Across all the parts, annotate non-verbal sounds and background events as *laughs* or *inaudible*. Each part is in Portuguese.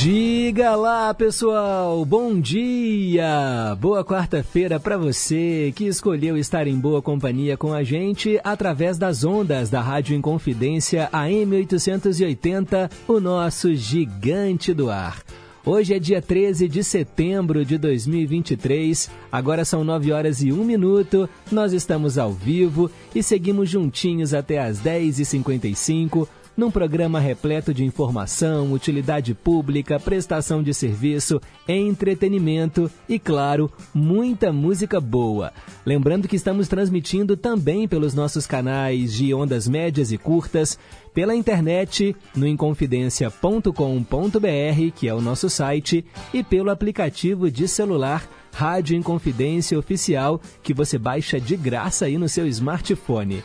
Diga lá, pessoal. Bom dia. Boa quarta-feira para você que escolheu estar em boa companhia com a gente através das ondas da Rádio Inconfidência AM 880, o nosso gigante do ar. Hoje é dia 13 de setembro de 2023, agora são 9 horas e 1 minuto, nós estamos ao vivo e seguimos juntinhos até as 10h55 num programa repleto de informação, utilidade pública, prestação de serviço, entretenimento e, claro, muita música boa. Lembrando que estamos transmitindo também pelos nossos canais de ondas médias e curtas, pela internet no inconfidencia.com.br, que é o nosso site, e pelo aplicativo de celular Rádio Inconfidência Oficial, que você baixa de graça aí no seu smartphone.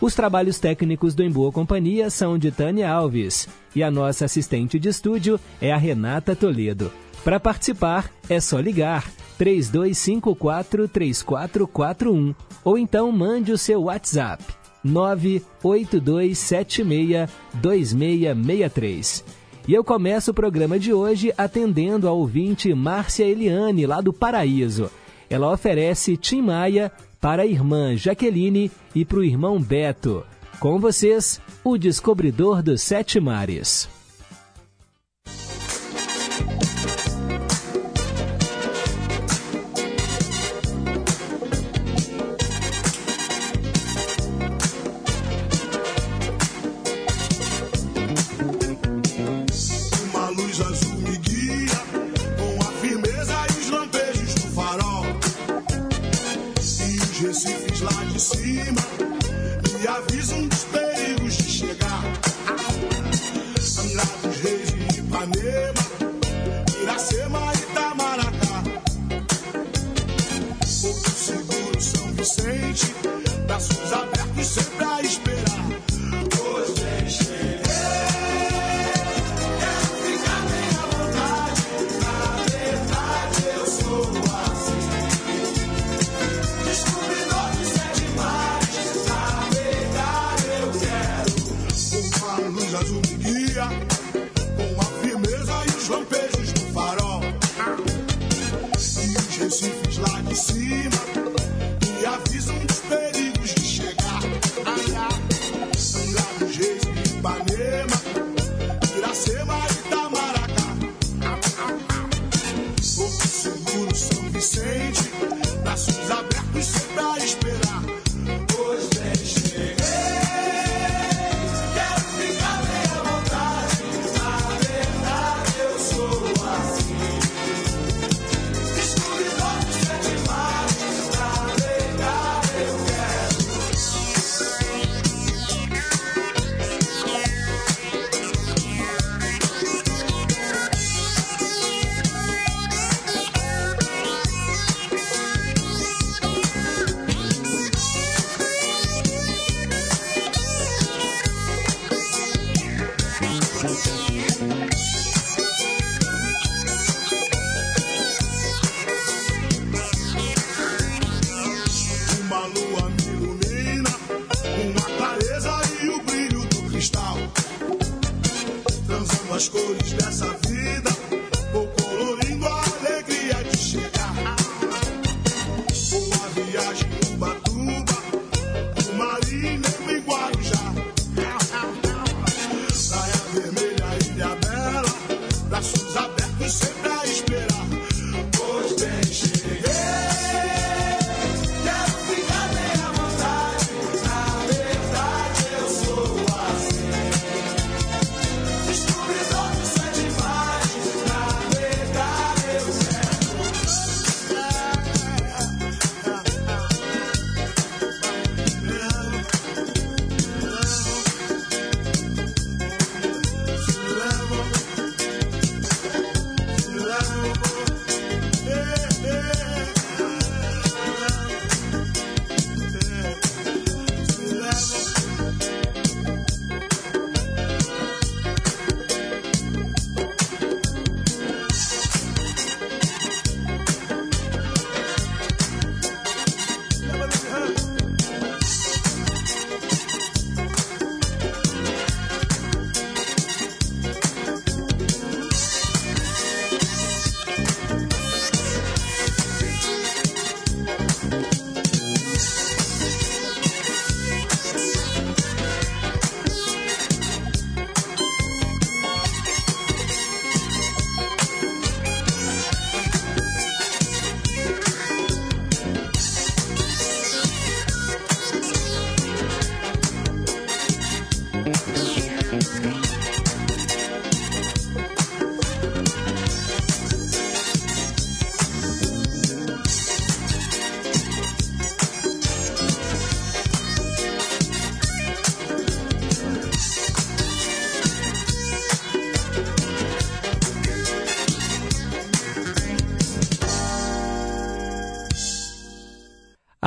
Os trabalhos técnicos do Em Boa Companhia são de Tânia Alves e a nossa assistente de estúdio é a Renata Toledo. Para participar, é só ligar 3254-3441 ou então mande o seu WhatsApp 982762663. E eu começo o programa de hoje atendendo a ouvinte Márcia Eliane, lá do Paraíso. Ela oferece Tim Maia para a irmã Jaqueline e para o irmão Beto. Com vocês, o descobridor dos sete mares.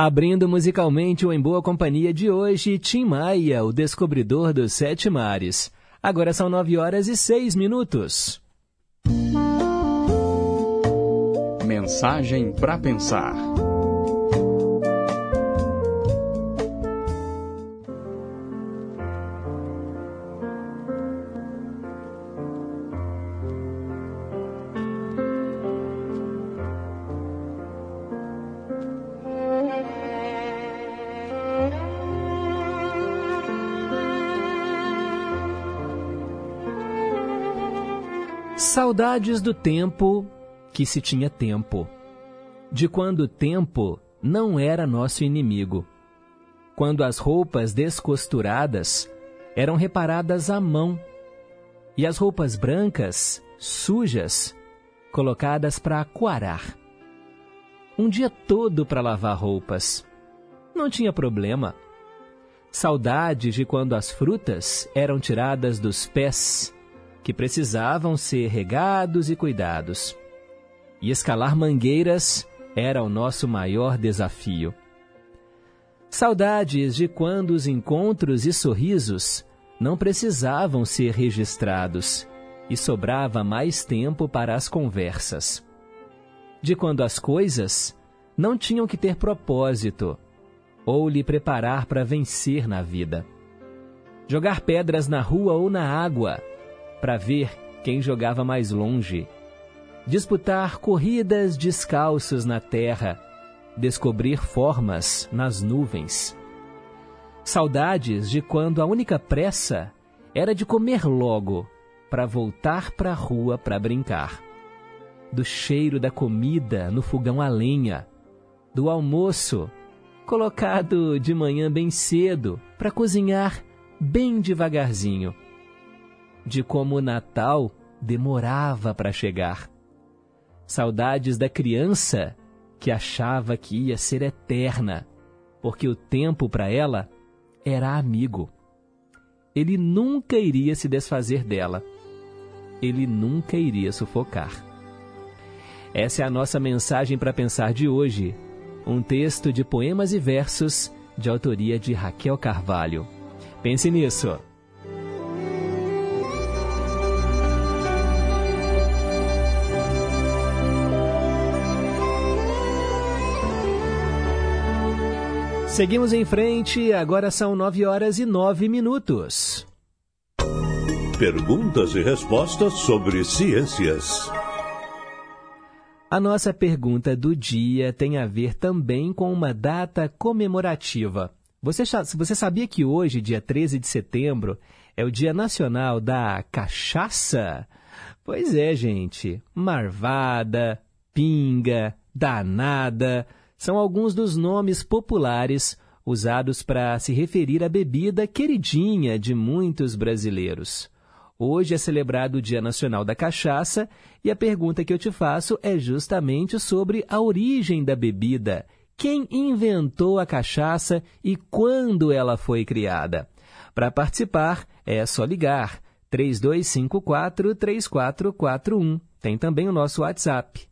Abrindo musicalmente o Em Boa Companhia de hoje, Tim Maia, o descobridor dos sete mares. Agora são nove horas e seis minutos. Mensagem para pensar. Saudades do tempo que se tinha tempo, de quando o tempo não era nosso inimigo, quando as roupas descosturadas eram reparadas à mão e as roupas brancas, sujas, colocadas para aquarar. Um dia todo para lavar roupas. Não tinha problema. Saudades de quando as frutas eram tiradas dos pés que precisavam ser regados e cuidados. E escalar mangueiras era o nosso maior desafio. Saudades de quando os encontros e sorrisos não precisavam ser registrados e sobrava mais tempo para as conversas. De quando as coisas não tinham que ter propósito ou lhe preparar para vencer na vida. Jogar pedras na rua ou na água para ver quem jogava mais longe, disputar corridas descalços na terra, descobrir formas nas nuvens. Saudades de quando a única pressa era de comer logo para voltar para a rua para brincar. Do cheiro da comida no fogão a lenha, do almoço colocado de manhã bem cedo para cozinhar bem devagarzinho de como o Natal demorava para chegar. Saudades da criança que achava que ia ser eterna, porque o tempo para ela era amigo. Ele nunca iria se desfazer dela. Ele nunca iria sufocar. Essa é a nossa mensagem para pensar de hoje. Um texto de poemas e versos de autoria de Raquel Carvalho. Pense nisso. Seguimos em frente, agora são nove horas e nove minutos. Perguntas e respostas sobre ciências. A nossa pergunta do dia tem a ver também com uma data comemorativa. Você, você sabia que hoje, dia 13 de setembro, é o Dia Nacional da Cachaça? Pois é, gente. Marvada, pinga, danada são alguns dos nomes populares usados para se referir à bebida queridinha de muitos brasileiros. Hoje é celebrado o Dia Nacional da Cachaça e a pergunta que eu te faço é justamente sobre a origem da bebida. Quem inventou a cachaça e quando ela foi criada? Para participar, é só ligar 3254 3441. Tem também o nosso WhatsApp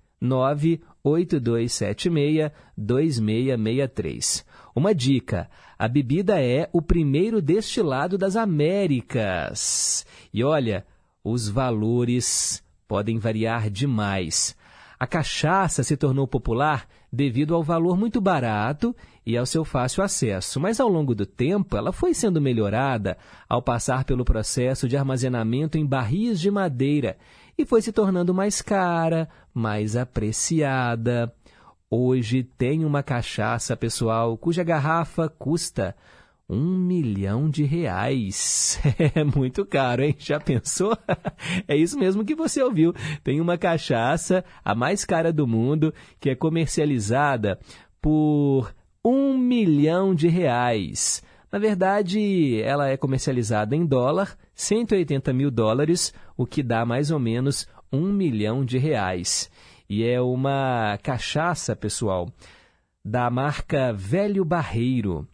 98276-2663. Uma dica: a bebida é o primeiro destilado das Américas. E olha, os valores podem variar demais. A cachaça se tornou popular devido ao valor muito barato e ao seu fácil acesso, mas ao longo do tempo ela foi sendo melhorada ao passar pelo processo de armazenamento em barris de madeira e foi se tornando mais cara, mais apreciada. Hoje tem uma cachaça, pessoal, cuja garrafa custa um milhão de reais. *laughs* É muito caro, hein? Já pensou? *laughs* É isso mesmo que você ouviu. Tem uma cachaça, a mais cara do mundo, que é comercializada por um milhão de reais. Na verdade, ela é comercializada em dólar, 180 mil dólares, o que dá mais ou menos um milhão de reais. E é uma cachaça, pessoal, da marca Velho Barreiro.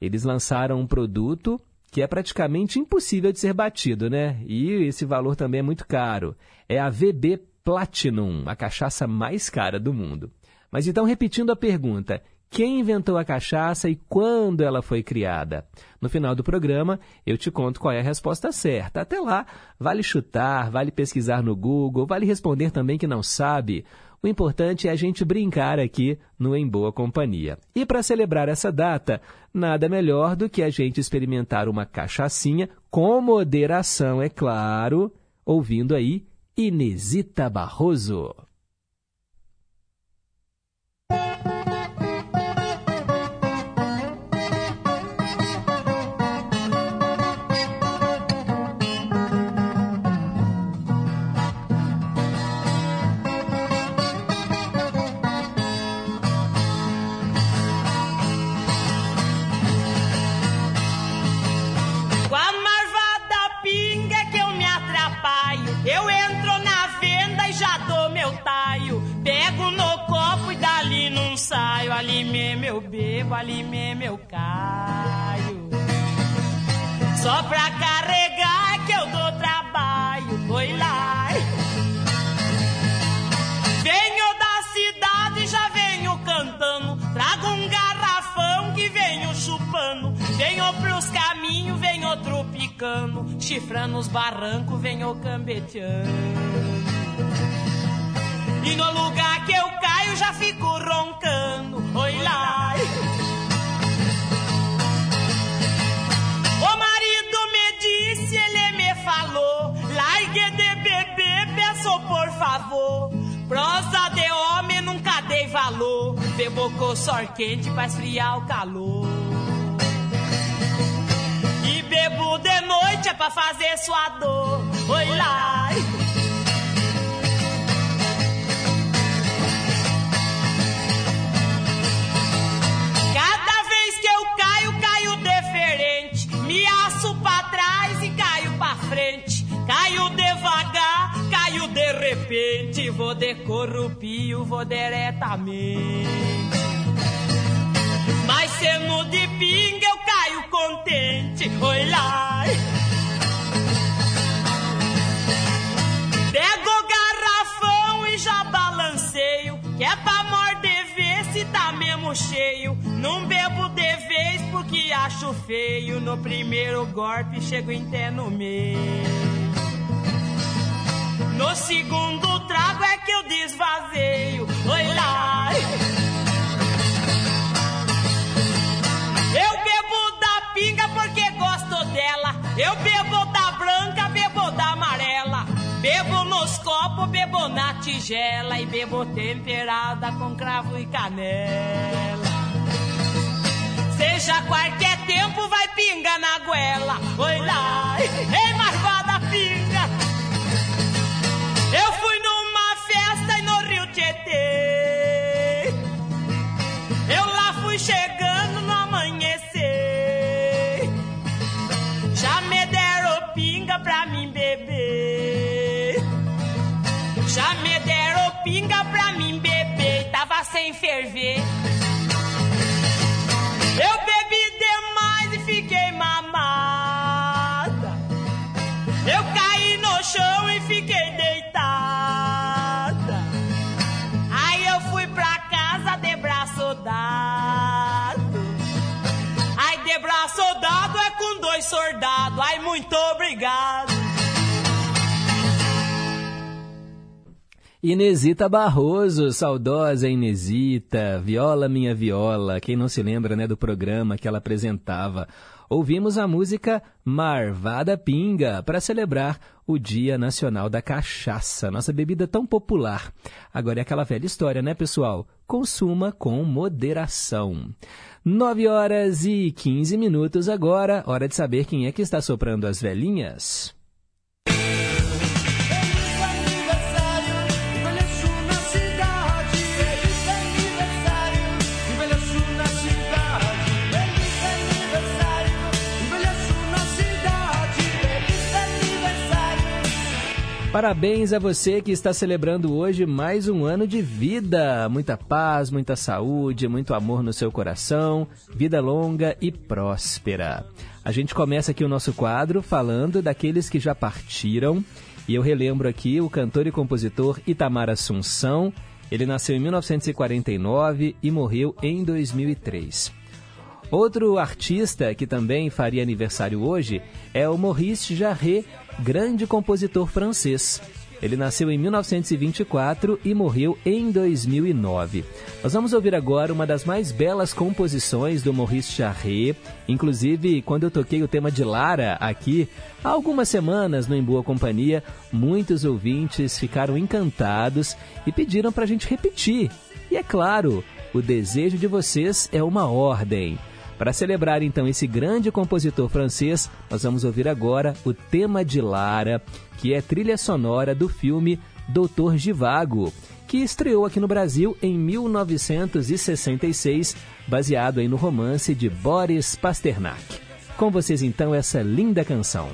Eles lançaram um produto que é praticamente impossível de ser batido, né? E esse valor também é muito caro. É a VB Platinum, a cachaça mais cara do mundo. Mas então, repetindo a pergunta, quem inventou a cachaça e quando ela foi criada. No final do programa, eu te conto qual é a resposta certa. Até lá, vale chutar, vale pesquisar no Google, vale responder também que não sabe. O importante é a gente brincar aqui no Em Boa Companhia. E para celebrar essa data, nada melhor do que a gente experimentar uma cachaçinha com moderação, é claro, ouvindo aí Inesita Barroso. Eu bebo, ali mesmo eu caio. Só pra carregar que eu dou trabalho, foi lá. Venho da cidade, já venho cantando. Trago um garrafão que venho chupando. Venho pros caminhos, venho tropicando. Chifrando os barrancos, venho cambeteando. E no lugar que eu caio já fico roncando. Oi lá. O marido me disse, ele me falou. Largue de beber, peço por favor. Prosa de homem nunca dei valor. Bebo com sor quente pra esfriar o calor. E bebo de noite é pra fazer sua dor. Oi lá. Frente. Caio devagar, caio de repente. Vou de corrupio, vou diretamente. Mas sendo de pinga eu caio contente. Oi lá. Pego o garrafão e já balanceio. Que é pra morder cheio. Não bebo de vez porque acho feio. No primeiro golpe chego em té no meio. No segundo trago é que eu desvazeio. Oi lá. Eu bebo da pinga porque gosto dela. Eu bebo Bebo nos copos, bebo na tigela. E bebo temperada com cravo e canela. Seja qualquer tempo, vai pinga na goela. Oi lá, ei, marvada pinga. Eu soldados. Ai, muito obrigado. Inesita Barroso, saudosa Inesita, Viola Minha Viola, quem não se lembra né, do programa que ela apresentava. Ouvimos a música Marvada Pinga para celebrar o Dia Nacional da Cachaça, nossa bebida tão popular. Agora é aquela velha história, né, pessoal? Consuma com moderação. 9 horas e 15 minutos agora, hora de saber quem é que está soprando as velhinhas. Parabéns a você que está celebrando hoje mais um ano de vida. Muita paz, muita saúde, muito amor no seu coração, vida longa e próspera. A gente começa aqui o nosso quadro falando daqueles que já partiram. E eu relembro aqui o cantor e compositor Itamar Assunção, Ele nasceu em 1949 e morreu em 2003. Outro artista que também faria aniversário hoje é o Maurice Jarre, grande compositor francês. Ele nasceu em 1924 e morreu em 2009. Nós vamos ouvir agora uma das mais belas composições do Maurice Jarre. Inclusive, quando eu toquei o tema de Lara aqui, há algumas semanas no Em Boa Companhia, muitos ouvintes ficaram encantados e pediram para a gente repetir. E é claro, o desejo de vocês é uma ordem. Para celebrar então esse grande compositor francês, nós vamos ouvir agora o tema de Lara, que é trilha sonora do filme Doutor Givago, que estreou aqui no Brasil em 1966, baseado aí no romance de Boris Pasternak. Com vocês então essa linda canção.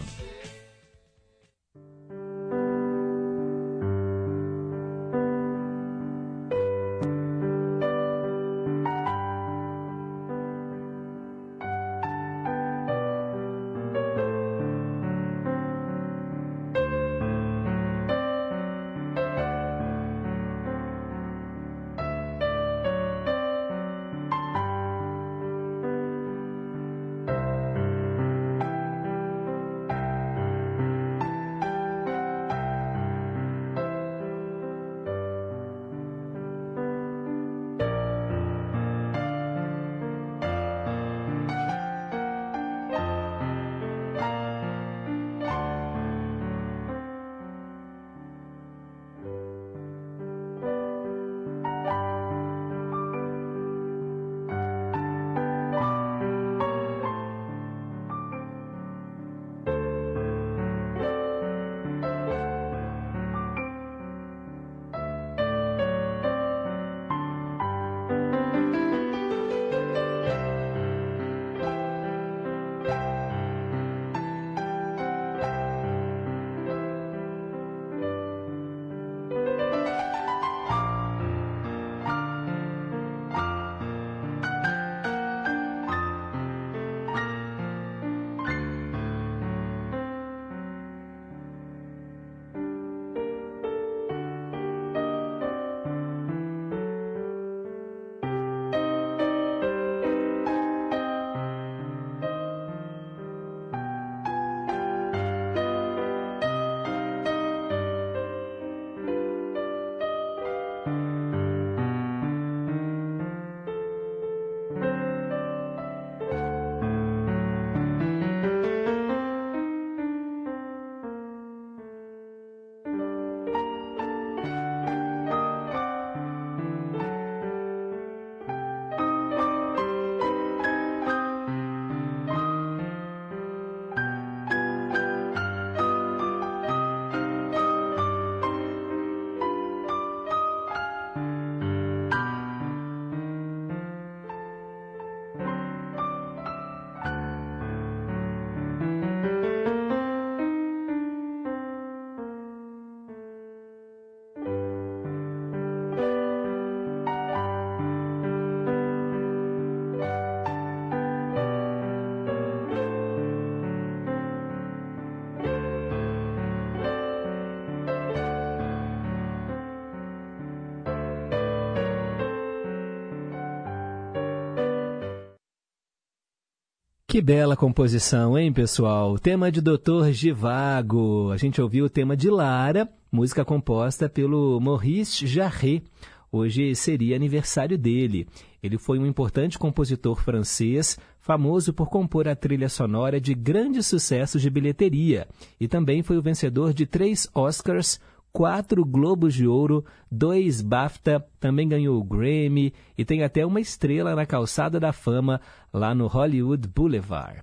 Que bela composição, hein, pessoal? Tema de Doutor Givago. A gente ouviu o tema de Lara, música composta pelo Maurice Jarre. Hoje seria aniversário dele. Ele foi um importante compositor francês, famoso por compor a trilha sonora de grandes sucessos de bilheteria, e também foi o vencedor de três Oscars, quatro Globos de Ouro, dois BAFTA, também ganhou o Grammy e tem até uma estrela na calçada da fama lá no Hollywood Boulevard.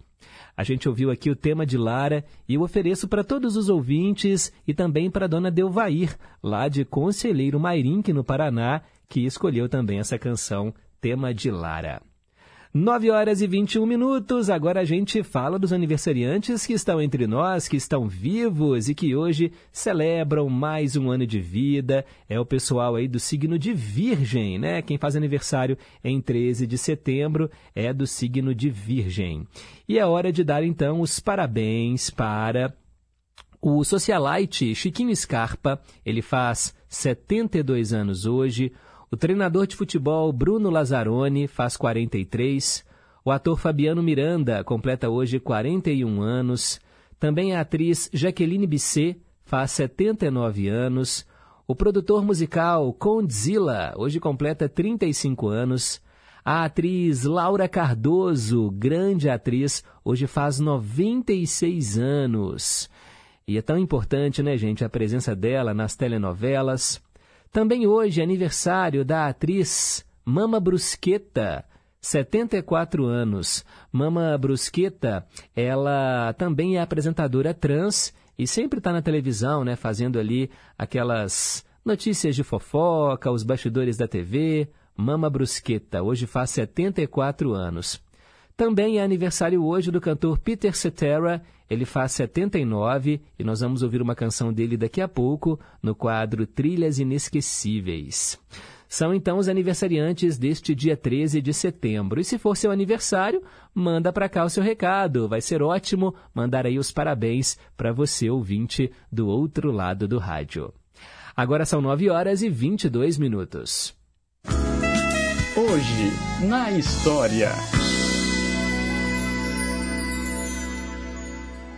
A gente ouviu aqui o tema de Lara e eu ofereço para todos os ouvintes e também para dona Delvair, lá de Conselheiro Mairinque, no Paraná, que escolheu também essa canção, tema de Lara. 9 horas e 21 minutos. Agora a gente fala dos aniversariantes que estão entre nós, que estão vivos e que hoje celebram mais um ano de vida. É o pessoal aí do signo de Virgem, né? Quem faz aniversário em 13 de setembro é do signo de Virgem. E é hora de dar então os parabéns para o socialite Chiquinho Scarpa. Ele faz 72 anos hoje O treinador de futebol Bruno Lazzaroni faz 43. O ator Fabiano Miranda completa hoje 41 anos. Também a atriz Jaqueline Bisset faz 79 anos. O produtor musical Condzilla hoje completa 35 anos. A atriz Laura Cardoso, grande atriz, hoje faz 96 anos. E é tão importante, né, gente, a presença dela nas telenovelas. Também hoje é aniversário da atriz Mama Brusqueta, 74 anos. Mama Brusqueta, ela também é apresentadora trans e sempre está na televisão, né, fazendo ali aquelas notícias de fofoca, os bastidores da TV. Mama Brusqueta, hoje faz 74 anos. Também é aniversário hoje do cantor Peter Cetera, ele faz 79 e nós vamos ouvir uma canção dele daqui a pouco no quadro Trilhas Inesquecíveis. São então os aniversariantes deste dia 13 de setembro. E se for seu aniversário, manda para cá o seu recado. Vai ser ótimo mandar aí os parabéns para você, ouvinte, do outro lado do rádio. Agora são 9 horas e 22 minutos. Hoje, na história.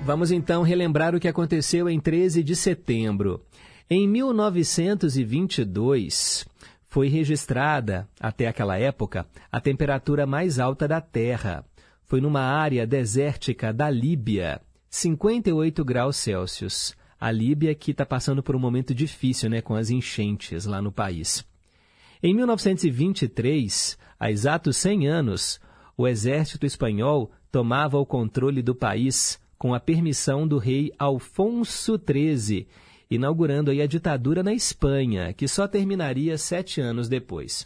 Vamos então relembrar o que aconteceu em 13 de setembro. Em 1922, foi registrada, até aquela época, a temperatura mais alta da Terra. Foi numa área desértica da Líbia, 58 graus Celsius. A Líbia que está passando por um momento difícil né, com as enchentes lá no país. Em 1923, há exatos 100 anos, o exército espanhol tomava o controle do país com a permissão do rei Alfonso XIII, inaugurando aí a ditadura na Espanha, que só terminaria sete anos depois.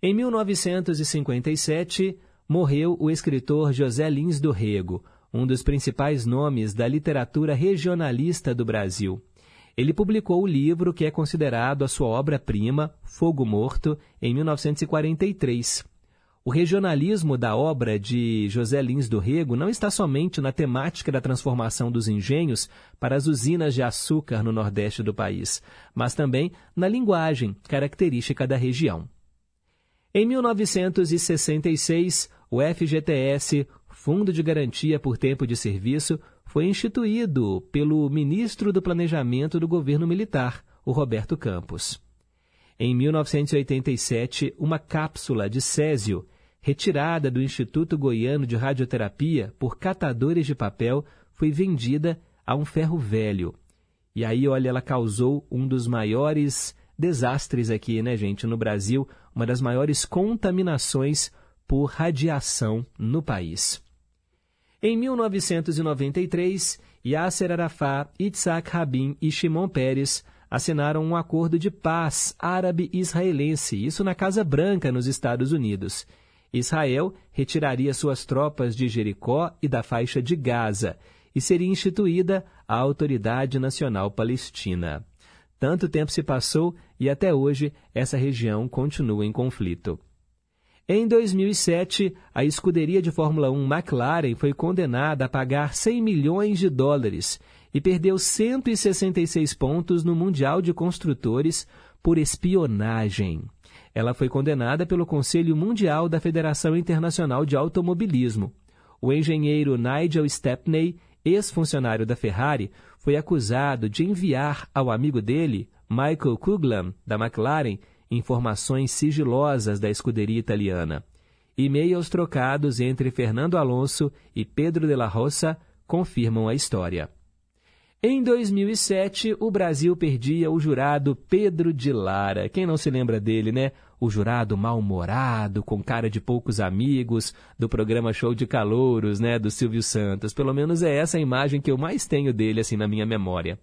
Em 1957, morreu o escritor José Lins do Rego, um dos principais nomes da literatura regionalista do Brasil. Ele publicou o livro que é considerado a sua obra-prima, Fogo Morto, em 1943. O regionalismo da obra de José Lins do Rego não está somente na temática da transformação dos engenhos para as usinas de açúcar no nordeste do país, mas também na linguagem característica da região. Em 1966, o FGTS, Fundo de Garantia por Tempo de Serviço, foi instituído pelo ministro do Planejamento do governo militar, o Roberto Campos. Em 1987, uma cápsula de césio, retirada do Instituto Goiano de Radioterapia por catadores de papel, foi vendida a um ferro velho. E aí, olha, ela causou um dos maiores desastres aqui, né, gente, no Brasil, uma das maiores contaminações por radiação no país. Em 1993, Yasser Arafat, Itzhak Rabin e Shimon Peres assinaram um acordo de paz árabe-israelense, isso na Casa Branca, nos Estados Unidos. Israel retiraria suas tropas de Jericó e da faixa de Gaza e seria instituída a Autoridade Nacional Palestina. Tanto tempo se passou e até hoje essa região continua em conflito. Em 2007, a escuderia de Fórmula 1 McLaren foi condenada a pagar 100 milhões de dólares e perdeu 166 pontos no Mundial de Construtores por espionagem. Ela foi condenada pelo Conselho Mundial da Federação Internacional de Automobilismo. O engenheiro Nigel Stepney, ex-funcionário da Ferrari, foi acusado de enviar ao amigo dele, Michael Kuglam, da McLaren, informações sigilosas da escuderia italiana. E-mails trocados entre Fernando Alonso e Pedro de la Roça confirmam a história. Em 2007, o Brasil perdia o jurado Pedro de Lara. Quem não se lembra dele, né? O jurado mal-humorado, com cara de poucos amigos, do programa Show de Calouros, né? Do Silvio Santos. Pelo menos é essa a imagem que eu mais tenho dele, assim, na minha memória.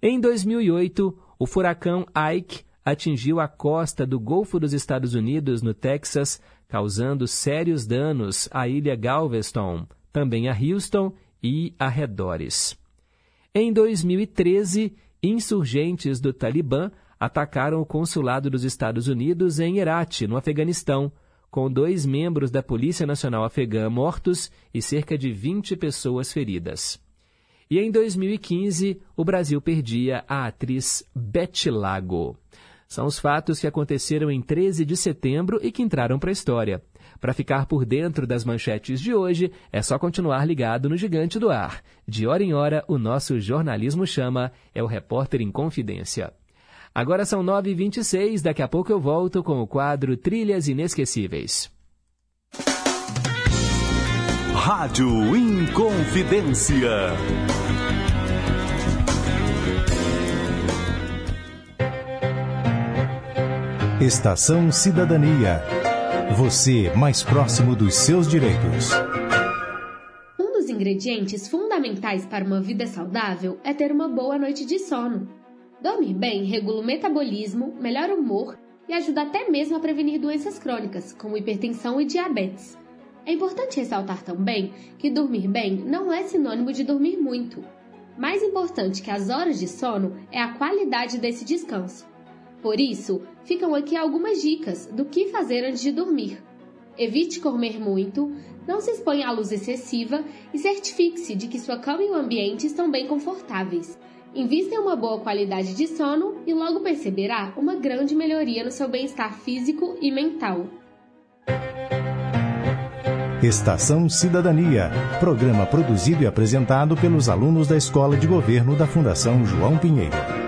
Em 2008, o furacão Ike atingiu a costa do Golfo dos Estados Unidos, no Texas, causando sérios danos à ilha Galveston, também a Houston e arredores. Em 2013, insurgentes do Talibã atacaram o consulado dos Estados Unidos em Herat, no Afeganistão, com dois membros da Polícia Nacional Afegã mortos e cerca de 20 pessoas feridas. E em 2015, o Brasil perdia a atriz Betty Lago. São os fatos que aconteceram em 13 de setembro e que entraram para a história. Para ficar por dentro das manchetes de hoje, é só continuar ligado no Gigante do Ar. De hora em hora, o nosso jornalismo chama, é o Repórter em Confidência. Agora são 9h26, daqui a pouco eu volto com o quadro Trilhas Inesquecíveis. Rádio Inconfidência. Estação Cidadania. Você mais próximo dos seus direitos. Um dos ingredientes fundamentais para uma vida saudável é ter uma boa noite de sono. Dormir bem regula o metabolismo, melhora o humor e ajuda até mesmo a prevenir doenças crônicas, como hipertensão e diabetes. É importante ressaltar também que dormir bem não é sinônimo de dormir muito. Mais importante que as horas de sono é a qualidade desse descanso. Por isso, ficam aqui algumas dicas do que fazer antes de dormir. Evite comer muito, não se exponha à luz excessiva e certifique-se de que sua cama e o ambiente estão bem confortáveis. Invista em uma boa qualidade de sono e logo perceberá uma grande melhoria no seu bem-estar físico e mental. Estação Cidadania, programa produzido e apresentado pelos alunos da Escola de Governo da Fundação João Pinheiro.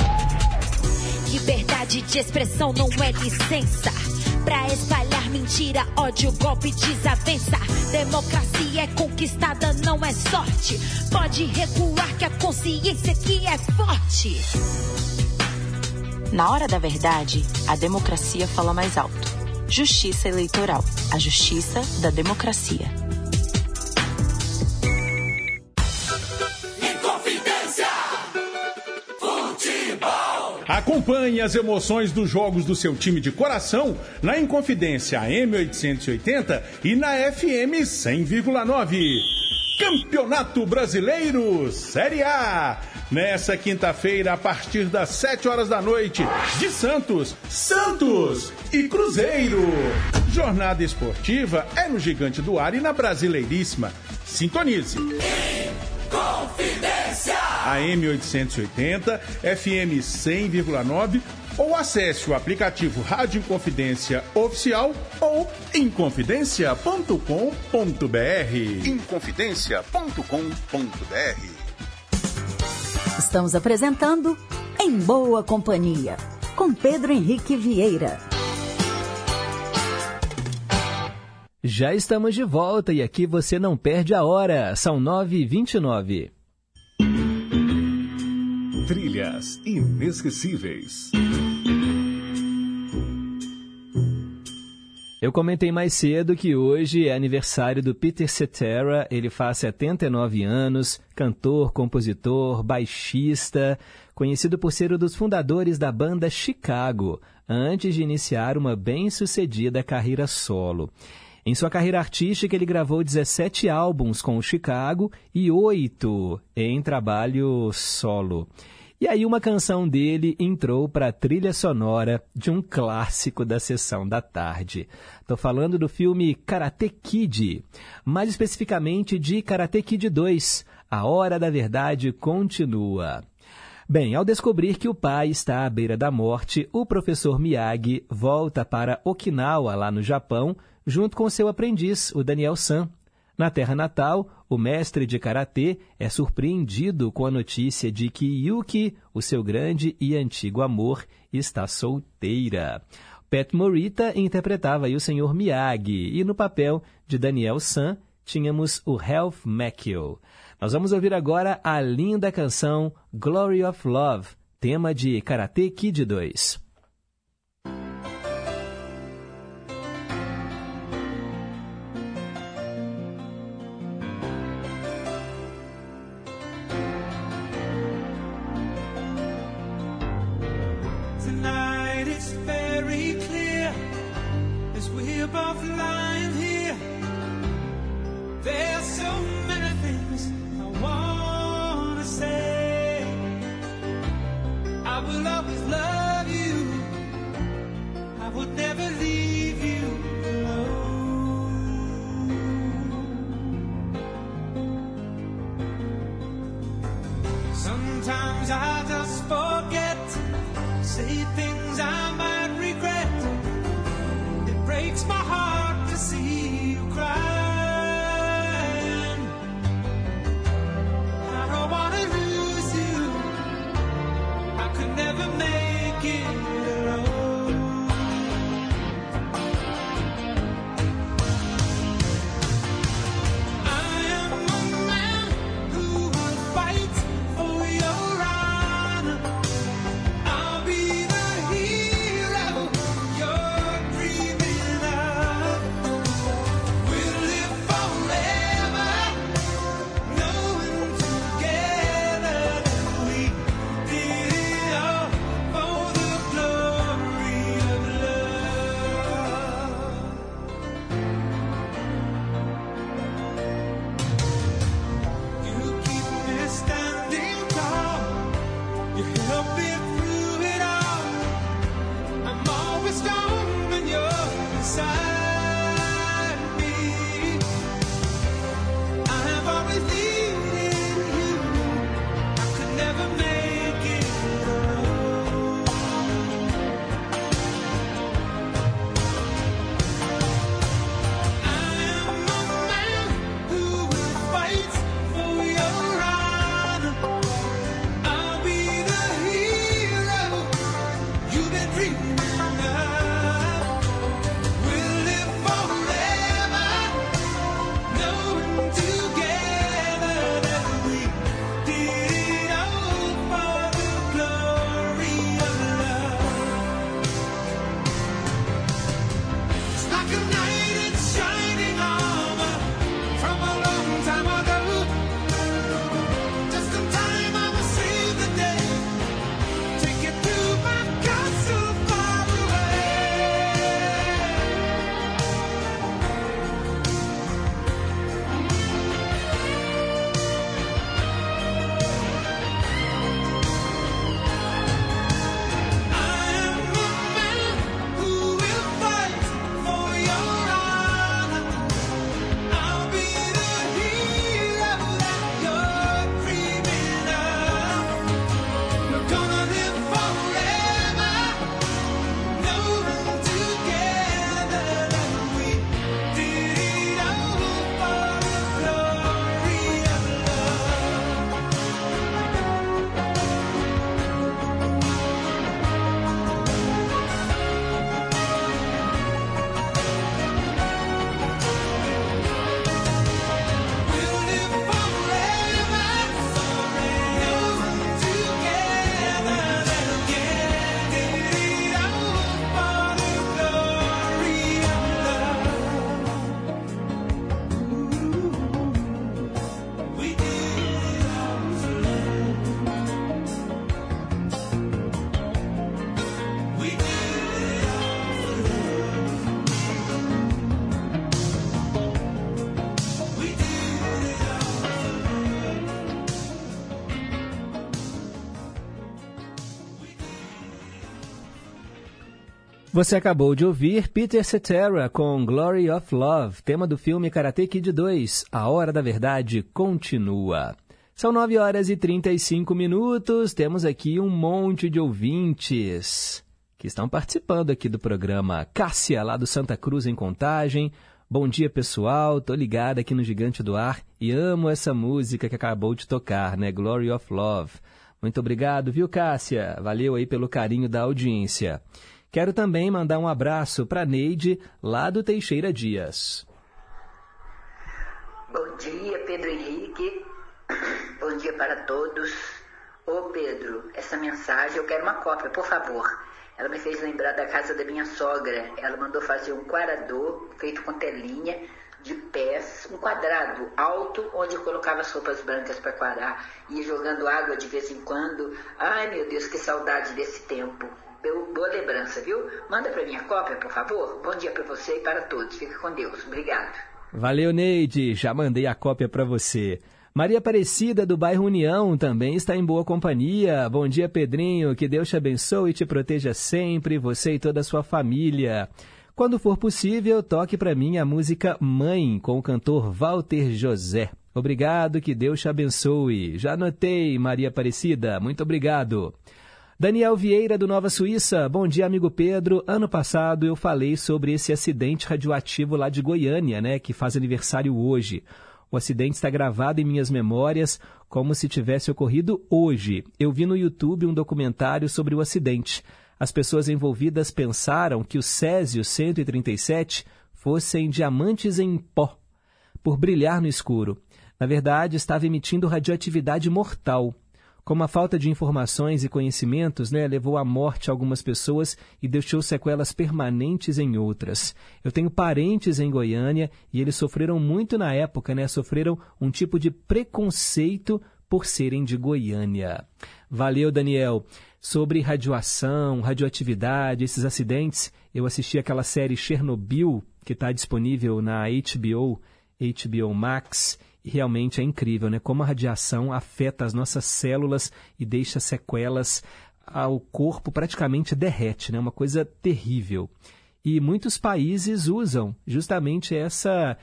Liberdade de expressão não é licença. Pra espalhar mentira, ódio, golpe, desavença. Democracia é conquistada, não é sorte. Pode recuar que a consciência aqui é forte. Na hora da verdade, a democracia fala mais alto. Justiça eleitoral. A justiça da democracia. Acompanhe as emoções dos jogos do seu time de coração na Inconfidência M880 e na FM 100,9. Campeonato Brasileiro Série A. Nessa quinta-feira, a partir das 7 horas da noite, de Santos, Santos e Cruzeiro. Jornada esportiva é no Gigante do Ar e na Brasileiríssima. Sintonize. Confidência! AM 880, FM 100,9 ou acesse o aplicativo Rádio Inconfidência Oficial ou inconfidencia.com.br. Inconfidencia.com.br. Estamos apresentando Em Boa Companhia, com Pedro Henrique Vieira. Já estamos de volta e aqui você não perde a hora. São 9h29. Trilhas inesquecíveis. Eu comentei mais cedo que hoje é aniversário do Peter Cetera. Ele faz 79 anos, cantor, compositor, baixista, conhecido por ser um dos fundadores da banda Chicago, antes de iniciar uma bem-sucedida carreira solo. Em sua carreira artística, ele gravou 17 álbuns com o Chicago e oito em trabalho solo. E aí uma canção dele entrou para a trilha sonora de um clássico da sessão da tarde. Estou falando do filme Karate Kid, mais especificamente de Karate Kid 2, A Hora da Verdade Continua. Bem, ao descobrir que o pai está à beira da morte, o professor Miyagi volta para Okinawa, lá no Japão, junto com seu aprendiz, o Daniel San. Na terra natal, o mestre de karatê é surpreendido com a notícia de que Yuki, o seu grande e antigo amor, está solteira. Pat Morita interpretava o Sr. Miyagi e no papel de Daniel San tínhamos o Ralph Macchio. Nós vamos ouvir agora a linda canção Glory of Love, tema de Karate Kid 2. Sometimes I just forget, say things I might regret. It breaks my heart Você acabou de ouvir Peter Cetera com Glory of Love, tema do filme Karate Kid 2. A Hora da Verdade continua. São 9 horas e 35 minutos. Temos aqui um monte de ouvintes que estão participando aqui do programa. Cássia, lá do Santa Cruz, em Contagem. Bom dia, pessoal. Tô ligada aqui no Gigante do Ar e amo essa música que acabou de tocar, né? Glory of Love. Muito obrigado, viu, Cássia? Valeu aí pelo carinho da audiência. Quero também mandar um abraço para Neide, lá do Teixeira Dias. Bom dia, Pedro Henrique. Bom dia para todos. Ô Pedro, essa mensagem eu quero uma cópia, por favor. Ela me fez lembrar da casa da minha sogra. Ela mandou fazer um quarador feito com telinha de pés, um quadrado alto, onde eu colocava as roupas brancas para quarar, ia jogando água de vez em quando. Ai meu Deus, que saudade desse tempo. Boa lembrança, viu? Manda para minha cópia, por favor. Bom dia para você e para todos. Fique com Deus. Obrigado. Valeu, Neide. Já mandei a cópia para você. Maria Aparecida, do bairro União, também está em boa companhia. Bom dia, Pedrinho. Que Deus te abençoe e te proteja sempre, você e toda a sua família. Quando for possível, toque para mim a música Mãe, com o cantor Walter José. Obrigado, que Deus te abençoe. Já anotei, Maria Aparecida. Muito obrigado. Daniel Vieira, do Nova Suíça. Bom dia, amigo Pedro. Ano passado eu falei sobre esse acidente radioativo lá de Goiânia, né, que faz aniversário hoje. O acidente está gravado em minhas memórias como se tivesse ocorrido hoje. Eu vi no YouTube um documentário sobre o acidente. As pessoas envolvidas pensaram que os Césio 137 fossem diamantes em pó, por brilhar no escuro. Na verdade, estava emitindo radioatividade mortal. Como a falta de informações e conhecimentos né, levou à morte algumas pessoas e deixou sequelas permanentes em outras. Eu tenho parentes em Goiânia e eles sofreram muito na época, né? Sofreram um tipo de preconceito por serem de Goiânia. Valeu, Daniel. Sobre radioação, radioatividade, esses acidentes, eu assisti aquela série Chernobyl, que está disponível na HBO, HBO Max, realmente é incrível, né? Como a radiação afeta as nossas células e deixa sequelas ao corpo praticamente derrete, né? Uma coisa terrível. E muitos países usam justamente essa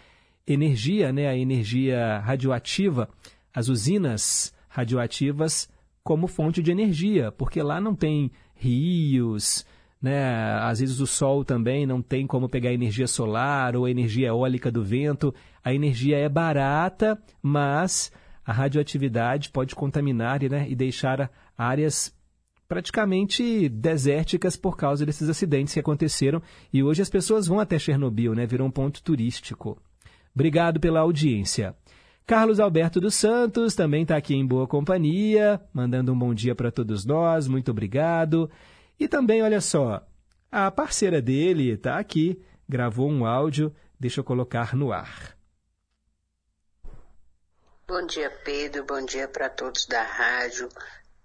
energia, né? A energia radioativa, as usinas radioativas como fonte de energia, porque lá não tem rios, né? Às vezes o sol também não tem como pegar energia solar ou energia eólica do vento. A energia é barata, mas a radioatividade pode contaminar né? e deixar áreas praticamente desérticas por causa desses acidentes que aconteceram. E hoje as pessoas vão até Chernobyl, né? Virou um ponto turístico. Obrigado pela audiência. Carlos Alberto dos Santos também está aqui em boa companhia, mandando um bom dia para todos nós, muito obrigado. E também, olha só, a parceira dele está aqui, gravou um áudio, deixa eu colocar no ar. Bom dia, Pedro. Bom dia para todos da rádio.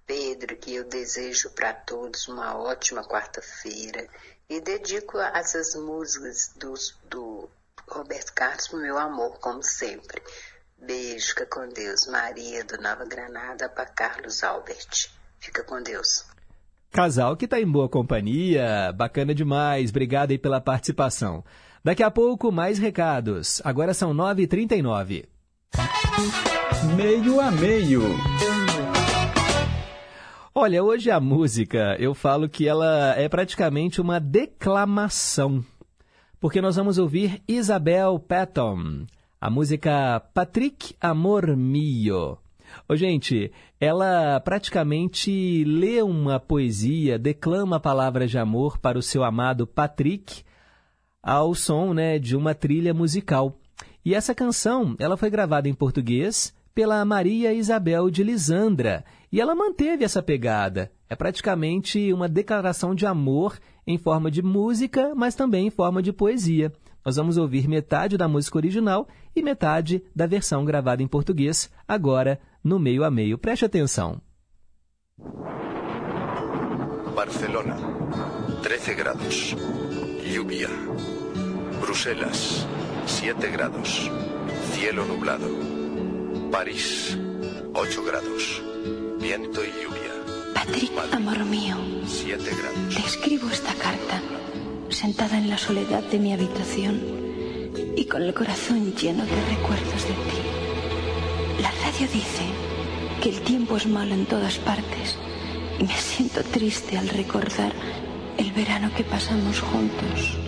Pedro, que eu desejo para todos uma ótima quarta-feira e dedico essas músicas dos, do Roberto Carlos meu amor, como sempre. Beijo, fica com Deus. Maria do Nova Granada para Carlos Albert. Fica com Deus. Casal que está em boa companhia, bacana demais, obrigado aí pela participação. Daqui a pouco, mais recados. Agora são 9h39. Meio a meio. Olha, hoje a música, eu falo que ela é praticamente uma declamação, porque nós vamos ouvir Isabel Patton, a música Patrick Amor Mio. Ô, gente, ela praticamente lê uma poesia, declama palavras de amor para o seu amado Patrick ao som né, de uma trilha musical. E essa canção ela foi gravada em português pela Maria Isabel de Lisandra. E ela manteve essa pegada. É praticamente uma declaração de amor em forma de música, mas também em forma de poesia. Nós vamos ouvir metade da música original e metade da versão gravada em português, agora no meio a meio. Preste atenção. Barcelona, 13 grados. Lluvia. Bruselas, 7 grados. Cielo nublado. París, 8 grados. Viento y lluvia. Patrick, amor mío, 7 grados. te escribo esta carta sentada en la soledad de mi habitación y con el corazón lleno de recuerdos de ti. La radio dice que el tiempo es malo en todas partes y me siento triste al recordar el verano que pasamos juntos.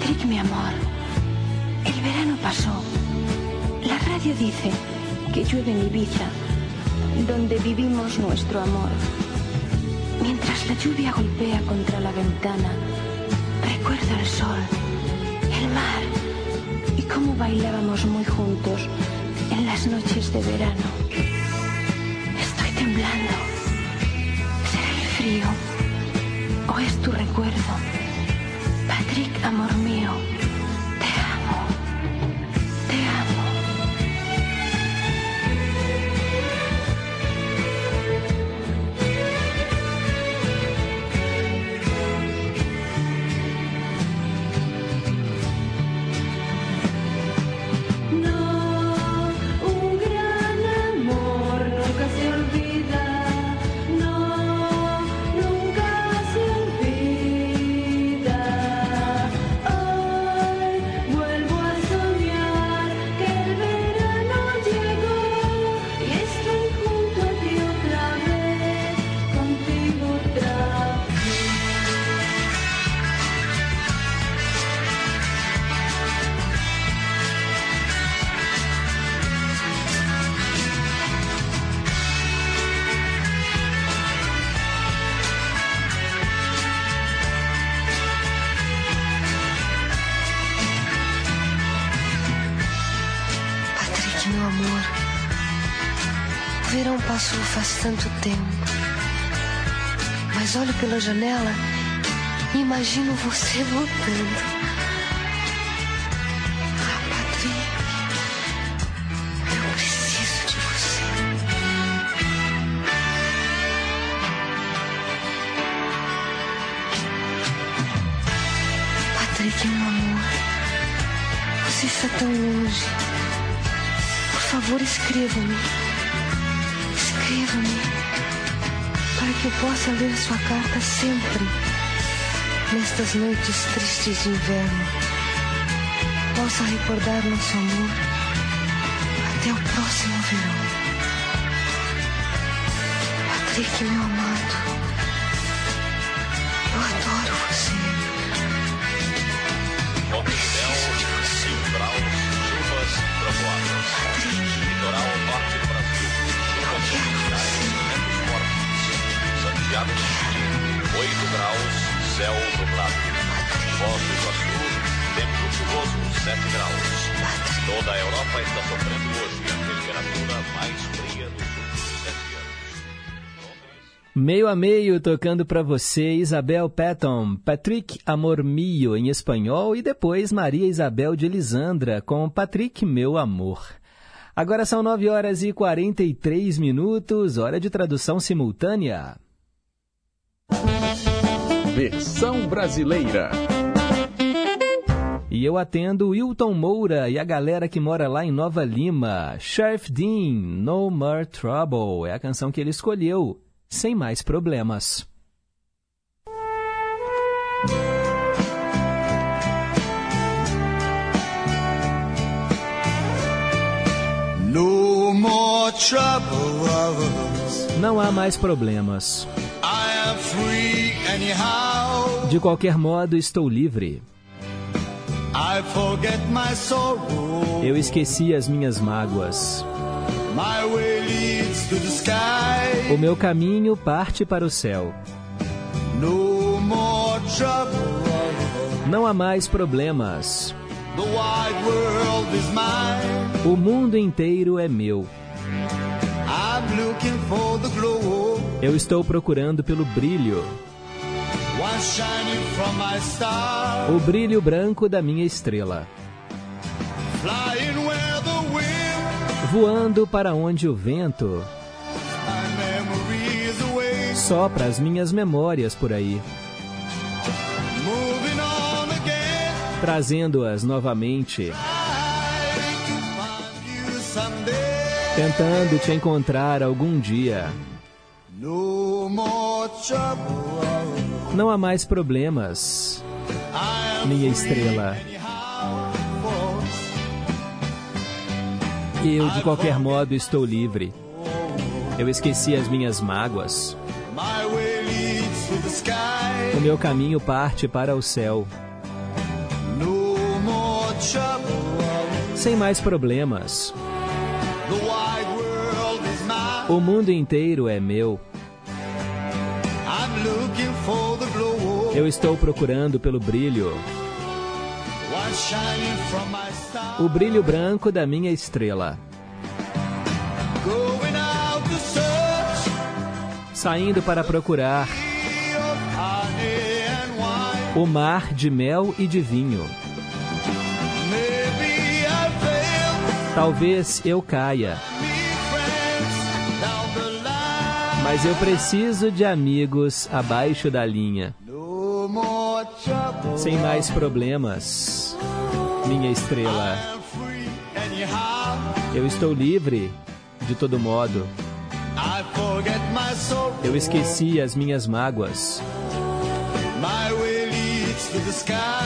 Patrick, mi amor, el verano pasó. La radio dice que llueve en Ibiza, donde vivimos nuestro amor. Mientras la lluvia golpea contra la ventana, recuerdo el sol, el mar y cómo bailábamos muy juntos en las noches de verano. Estoy temblando. ¿Será el frío o es tu recuerdo? Patrick, amor mío, pela janela imagino você voltando. Ler sua carta sempre nestas noites tristes de inverno. Possa recordar nosso amor até o próximo verão. Patrick, meu chuvoso, 7 graus. Toda a Europa está sofrendo hoje a temperatura mais fria dos últimos 7 anos. Meio a meio tocando para você Isabel Patton, Patrick Amor Mio em espanhol e depois Maria Isabel de Lisandra com Patrick Meu Amor. Agora são 9 horas e 43 minutos, hora de tradução simultânea. Versão brasileira. E eu atendo Wilton Moura e a galera que mora lá em Nova Lima. Sheriff Dean, No More Trouble, é a canção que ele escolheu. Sem mais problemas. No more troubles. Não há mais problemas. I am free anyhow. De qualquer modo, estou livre. Eu esqueci as minhas mágoas. My way leads to the sky. O meu caminho parte para o céu. No more trouble. Não há mais problemas. The wide world is mine. O mundo inteiro é meu. I'm looking for the glow. Eu estou procurando pelo brilho, o brilho branco da minha estrela, voando para onde o vento. Sopra as minhas memórias por aí, trazendo-as novamente, tentando te encontrar algum dia. No more trouble. Não há mais problemas, minha estrela. Eu, de qualquer modo, estou livre. Eu esqueci as minhas mágoas. O meu caminho parte para o céu. Sem mais problemas. O mundo inteiro é meu. Eu estou procurando pelo brilho, o brilho branco da minha estrela. Saindo para procurar o mar de mel e de vinho. Talvez eu caia, mas eu preciso de amigos abaixo da linha. Sem mais problemas, minha estrela. Eu estou livre, de todo modo. Eu esqueci as minhas mágoas.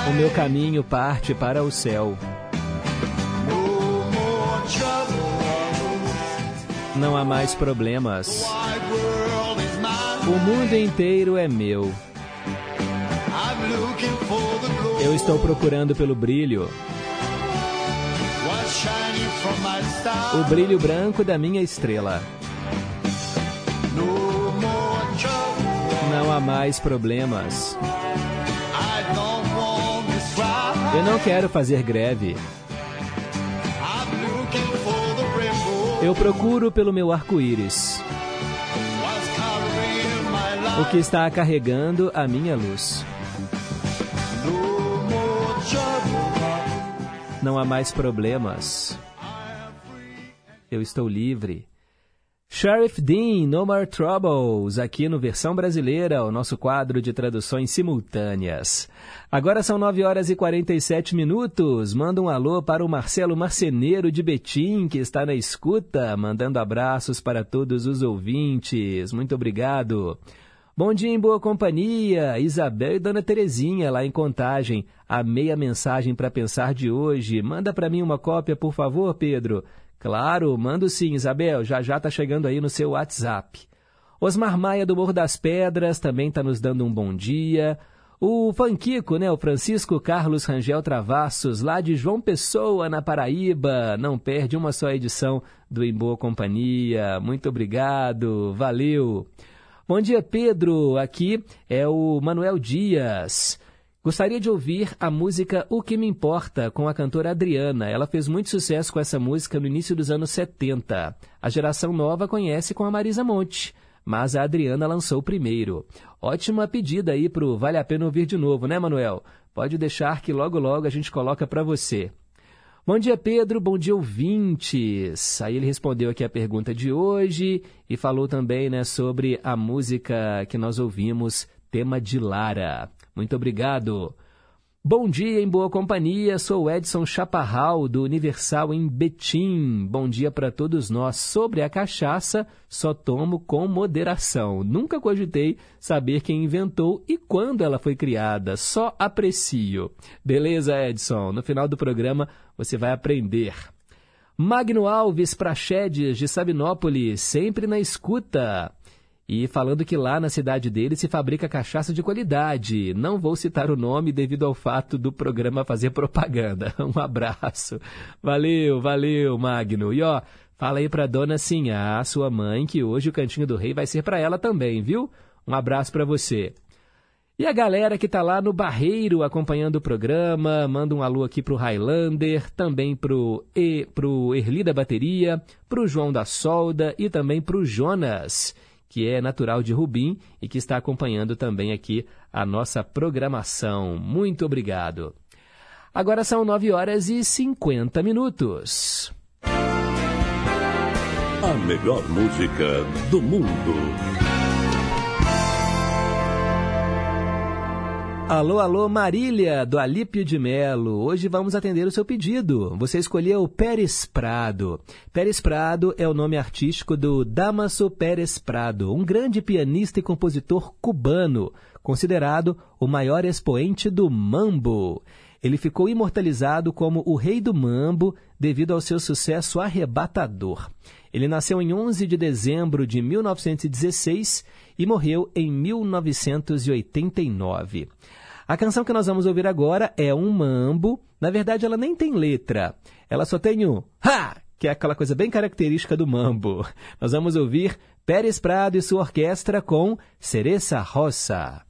O meu caminho parte para o céu. Não há mais problemas. O mundo inteiro é meu. Eu estou procurando pelo brilho, o brilho branco da minha estrela. Não há mais problemas. Eu não quero fazer greve. Eu procuro pelo meu arco-íris. O que está carregando a minha luz. Não há mais problemas. Eu estou livre. Sheriff Dean, No More Troubles, aqui no Versão Brasileira, o nosso quadro de traduções simultâneas. Agora são 9 horas e 47 minutos. Manda um alô para o Marcelo Marceneiro de Betim, que está na escuta, mandando abraços para todos os ouvintes. Muito obrigado. Bom dia em boa companhia, Isabel e Dona Terezinha lá em Contagem. Amei a mensagem para pensar de hoje. Manda para mim uma cópia, por favor, Pedro. Claro, mando sim, Isabel. Já já tá chegando aí no seu WhatsApp. Osmar Maia do Morro das Pedras também está nos dando um bom dia. O Fanquico, né? O Francisco Carlos Rangel Travassos, lá de João Pessoa, na Paraíba. Não perde uma só edição do Em Boa Companhia. Muito obrigado. Valeu. Bom dia, Pedro. Aqui é o Manuel Dias. Gostaria de ouvir a música O Que Me Importa, com a cantora Adriana. Ela fez muito sucesso com essa música no início dos anos 70. A geração nova conhece com a Marisa Monte, mas a Adriana lançou primeiro. Ótima pedida aí pro Vale a Pena Ouvir de Novo, né, Manuel? Pode deixar que logo logo a gente coloca para você. Bom dia, Pedro. Bom dia, ouvintes. Aí ele respondeu aqui a pergunta de hoje e falou também né, sobre a música que nós ouvimos, tema de Lara. Muito obrigado. Bom dia em boa companhia, sou Edson Chaparral, do Universal em Betim. Bom dia para todos nós. Sobre a cachaça, só tomo com moderação. Nunca cogitei saber quem inventou e quando ela foi criada, só aprecio. Beleza, Edson? No final do programa você vai aprender. Magno Alves Prachedes, de Sabinópolis, sempre na escuta. E falando que lá na cidade dele se fabrica cachaça de qualidade. Não vou citar o nome devido ao fato do programa fazer propaganda. *laughs* Um abraço. Valeu, valeu, Magno. E ó, fala aí pra dona Sinhá, sua mãe, que hoje o Cantinho do Rei vai ser para ela também, viu? Um abraço para você. E a galera que tá lá no Barreiro acompanhando o programa, manda um alô aqui pro Highlander, também pro, e, pro Erli da Bateria, pro João da Solda e também pro Jonas que é natural de Rubim e que está acompanhando também aqui a nossa programação. Muito obrigado. Agora são 9 horas e 50 minutos. A melhor música do mundo. Alô, alô, Marília, do Alípio de Melo. Hoje vamos atender o seu pedido. Você escolheu Pérez Prado. Pérez Prado é o nome artístico do Damaso Pérez Prado, um grande pianista e compositor cubano, considerado o maior expoente do mambo. Ele ficou imortalizado como o rei do mambo devido ao seu sucesso arrebatador. Ele nasceu em 11 de dezembro de 1916 e morreu em 1989. A canção que nós vamos ouvir agora é um mambo. Na verdade, ela nem tem letra. Ela só tem o ha, que é aquela coisa bem característica do mambo. Nós vamos ouvir Pérez Prado e sua orquestra com Cereza Rosa.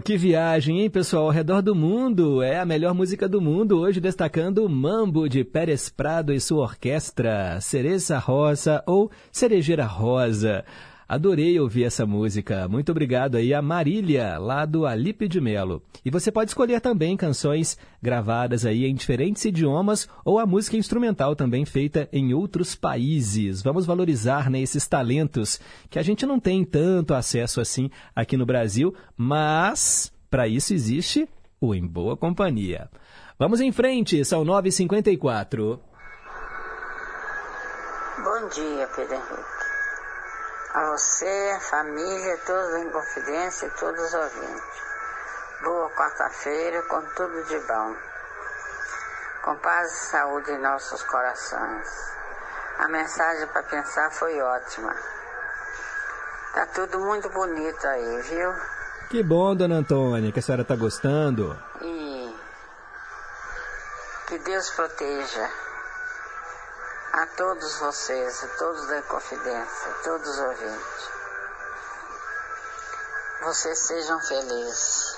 Que viagem, hein, pessoal? Ao redor do mundo. É a melhor música do mundo. Hoje destacando o Mambo de Pérez Prado e sua orquestra, Cereza Rosa ou Cerejeira Rosa. Adorei ouvir essa música. Muito obrigado aí a Marília, lá do Alipe de Melo. E você pode escolher também canções gravadas aí em diferentes idiomas ou a música instrumental também feita em outros países. Vamos valorizar né, esses talentos que a gente não tem tanto acesso assim aqui no Brasil, mas para isso existe o Em Boa Companhia. Vamos em frente, são 9h54. Bom dia, Pedro Henrique. A você, a família, todos em confidência e todos os ouvintes. Boa quarta-feira com tudo de bom. Com paz e saúde em nossos corações. A mensagem para pensar foi ótima. Tá tudo muito bonito aí, viu? Que bom, dona Antônia, que a senhora está gostando. E que Deus proteja a todos vocês, a todos da Confidência, a todos os ouvintes. Vocês sejam felizes,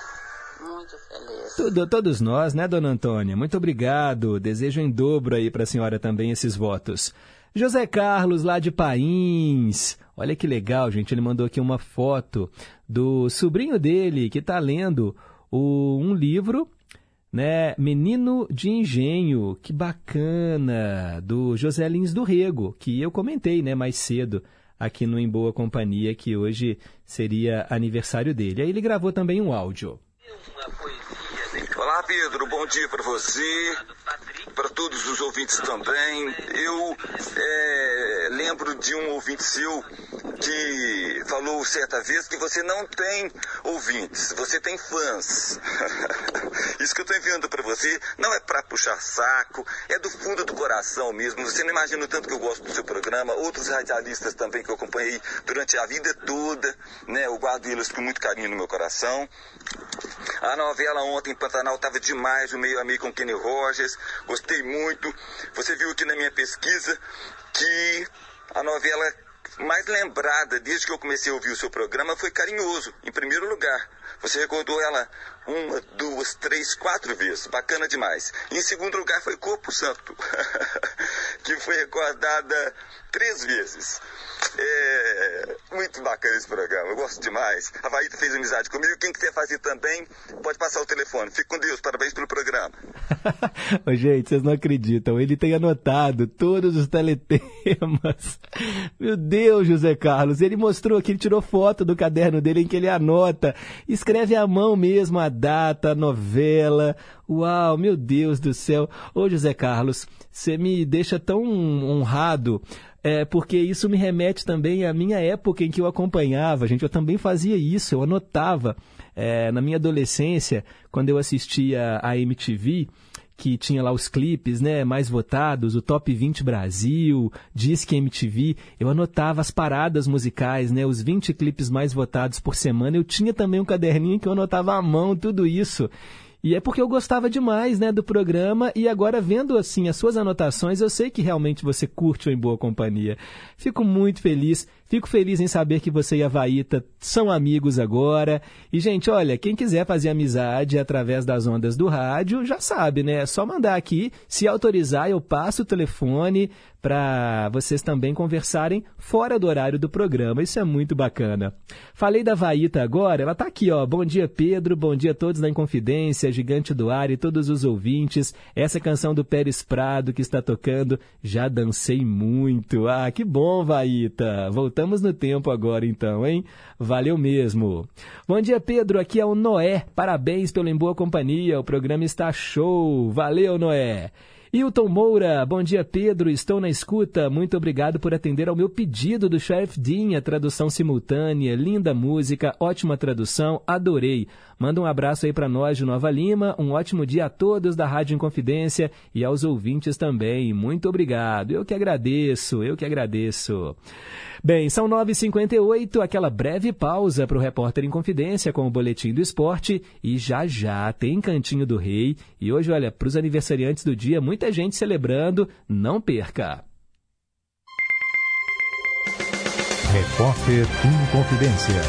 muito felizes. Tudo, todos nós, né, dona Antônia? Muito obrigado. Desejo em dobro aí para a senhora também esses votos. José Carlos, lá de Pains. Olha que legal, gente. Ele mandou aqui uma foto do sobrinho dele que está lendo o, um livro né? Menino de Engenho, que bacana, do José Lins do Rego, que eu comentei, né, mais cedo aqui no Em Boa Companhia, que hoje seria aniversário dele. Aí ele gravou também um áudio. Olá, Pedro. Bom dia para você, para todos os ouvintes também. Eu é, lembro de um ouvinte seu que falou certa vez que você não tem ouvintes, você tem fãs. *laughs* Isso que eu estou enviando para você não é para puxar saco, é do fundo do coração mesmo. Você não imagina o tanto que eu gosto do seu programa, outros radialistas também que eu acompanhei durante a vida toda, né? Eu guardo eles com muito carinho no meu coração. A novela ontem em Pantanal estava demais, o meio a meio com Kenny Rogers, muito. Você viu aqui na minha pesquisa que a novela mais lembrada desde que eu comecei a ouvir o seu programa foi Carinhoso, em primeiro lugar. Você recordou ela uma, duas, três, quatro vezes. Bacana demais. Em segundo lugar foi Corpo Santo, *laughs* que foi recordada três vezes. É muito bacana esse programa, eu gosto demais. A Vaíta fez amizade comigo. Quem quiser fazer também, pode passar o telefone. Fique com Deus, parabéns pelo programa. *laughs* Ô, gente, vocês não acreditam. Ele tem anotado todos os teletemas. *laughs* Meu Deus, José Carlos. Ele mostrou aqui, ele tirou foto do caderno dele em que ele anota. Escreve à mão mesmo a data, novela. Uau, meu Deus do céu. Ô, José Carlos, você me deixa tão honrado. É, porque isso me remete também à minha época em que eu acompanhava, gente. Eu também fazia isso, eu anotava. É, na minha adolescência, quando eu assistia a MTV, que tinha lá os clipes né, mais votados, o Top 20 Brasil, Disque MTV, eu anotava as paradas musicais, né, os 20 clipes mais votados por semana. Eu tinha também um caderninho que eu anotava à mão tudo isso. E é porque eu gostava demais, né, do programa e agora vendo assim as suas anotações, eu sei que realmente você curte o Em Boa Companhia. Fico muito feliz, fico feliz em saber que você e a Vaíta são amigos agora. E gente, olha, quem quiser fazer amizade através das ondas do rádio, já sabe, né? É só mandar aqui, se autorizar, eu passo o telefone para vocês também conversarem fora do horário do programa. Isso é muito bacana. Falei da Vaíta agora, ela está aqui, ó. Bom dia, Pedro. Bom dia a todos da Inconfidência, Gigante do Ar e todos os ouvintes. Essa canção do Pérez Prado que está tocando, já dancei muito. Ah, que bom, Vaíta. Voltamos no tempo agora então, hein? Valeu mesmo. Bom dia, Pedro. Aqui é o Noé. Parabéns pelo Em Boa Companhia. O programa está show. Valeu, Noé. Hilton Moura, bom dia Pedro, estou na escuta. Muito obrigado por atender ao meu pedido do Sheriff Dean, a tradução simultânea, linda música, ótima tradução, adorei. Manda um abraço aí para nós de Nova Lima, um ótimo dia a todos da Rádio Inconfidência e aos ouvintes também. Muito obrigado. Eu que agradeço, eu que agradeço. Bem, são 9h58, aquela breve pausa para o Repórter em Confidência com o Boletim do Esporte e já já tem Cantinho do Rei. E hoje, olha, para os aniversariantes do dia, muita gente celebrando, não perca. Repórter em Confidência.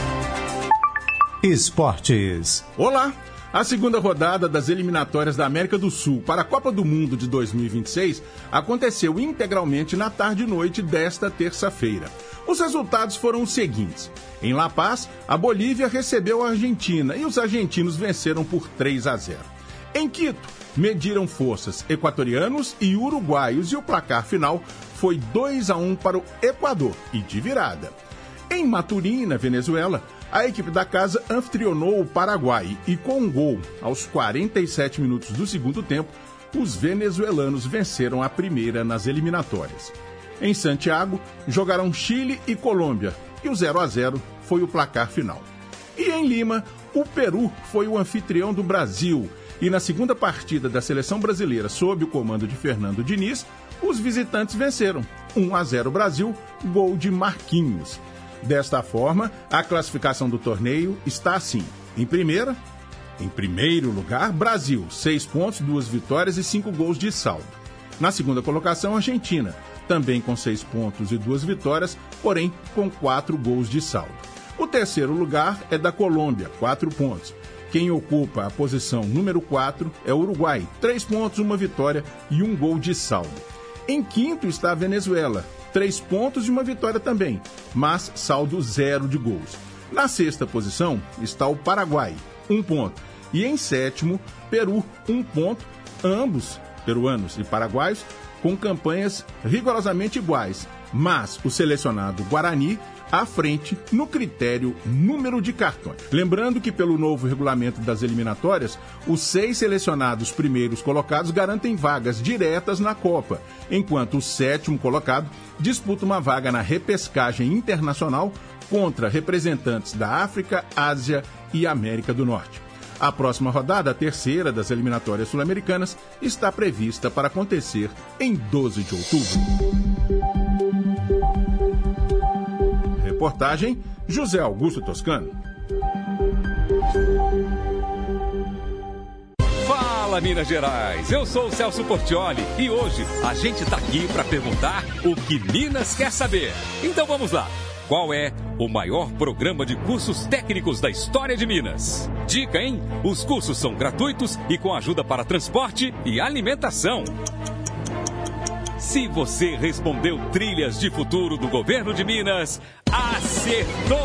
Esportes. Olá! A segunda rodada das eliminatórias da América do Sul para a Copa do Mundo de 2026 aconteceu integralmente na tarde e noite desta terça-feira. Os resultados foram os seguintes. Em La Paz, a Bolívia recebeu a Argentina e os argentinos venceram por 3 a 0. Em Quito, mediram forças equatorianos e uruguaios e o placar final foi 2 a 1 para o Equador e de virada. Em Maturim, na Venezuela, a equipe da casa anfitrionou o Paraguai e com um gol aos 47 minutos do segundo tempo, os venezuelanos venceram a primeira nas eliminatórias. Em Santiago, jogaram Chile e Colômbia e o 0 a 0 foi o placar final. E em Lima, o Peru foi o anfitrião do Brasil e na segunda partida da seleção brasileira sob o comando de Fernando Diniz, os visitantes venceram 1 a 0 Brasil, gol de Marquinhos. Desta forma, a classificação do torneio está assim: em primeira, em primeiro lugar, Brasil, seis pontos, duas vitórias e cinco gols de saldo. Na segunda colocação, Argentina, também com seis pontos e duas vitórias, porém com quatro gols de saldo. O terceiro lugar é da Colômbia, quatro pontos. Quem ocupa a posição número 4 é o Uruguai, três pontos, uma vitória e um gol de saldo. Em quinto está a Venezuela, três pontos e uma vitória também, mas saldo zero de gols. Na sexta posição está o Paraguai, um ponto. E em sétimo, Peru, um ponto, ambos, peruanos e paraguaios, com campanhas rigorosamente iguais. Mas o selecionado Guarani à frente no critério número de cartões. Lembrando que, pelo novo regulamento das eliminatórias, os seis selecionados primeiros colocados garantem vagas diretas na Copa, enquanto o sétimo colocado disputa uma vaga na repescagem internacional contra representantes da África, Ásia e América do Norte. A próxima rodada, a terceira das eliminatórias sul-americanas, está prevista para acontecer em 12 de outubro. Reportagem José Augusto Toscano. Fala Minas Gerais, eu sou o Celso Portioli e hoje a gente tá aqui para perguntar o que Minas quer saber. Então vamos lá. Qual é o maior programa de cursos técnicos da história de Minas? Dica, hein? Os cursos são gratuitos e com ajuda para transporte e alimentação. Se você respondeu Trilhas de Futuro do Governo de Minas, acertou!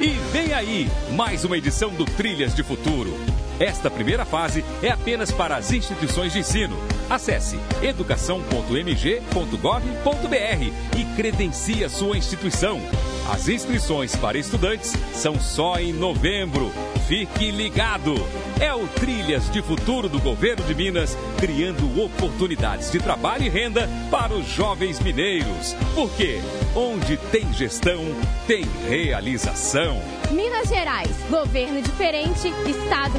E vem aí mais uma edição do Trilhas de Futuro. Esta primeira fase é apenas para as instituições de ensino. Acesse educação.mg.gov.br e credencie a sua instituição. As inscrições para estudantes são só em novembro. Fique ligado! É o Trilhas de Futuro do Governo de Minas, criando oportunidades de trabalho e renda para os jovens mineiros. Porque onde tem gestão, tem realização. Minas Gerais, governo diferente, estado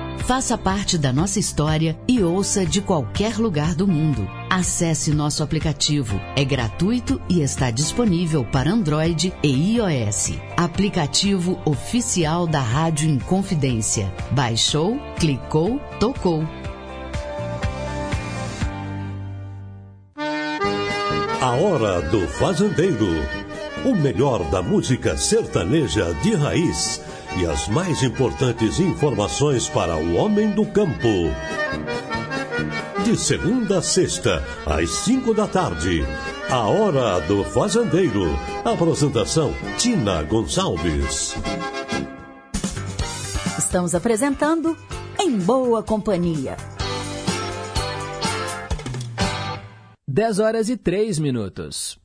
Faça parte da nossa história e ouça de qualquer lugar do mundo. Acesse nosso aplicativo. É gratuito e está disponível para Android e iOS. Aplicativo oficial da Rádio Inconfidência. Baixou, clicou, tocou. A Hora do Fazendeiro. O melhor da música sertaneja de raiz e as mais importantes informações para o homem do campo. De segunda a sexta, às cinco da tarde. A Hora do Fazendeiro. Apresentação: Tina Gonçalves. Estamos apresentando Em Boa Companhia. 10 horas e 3 minutos.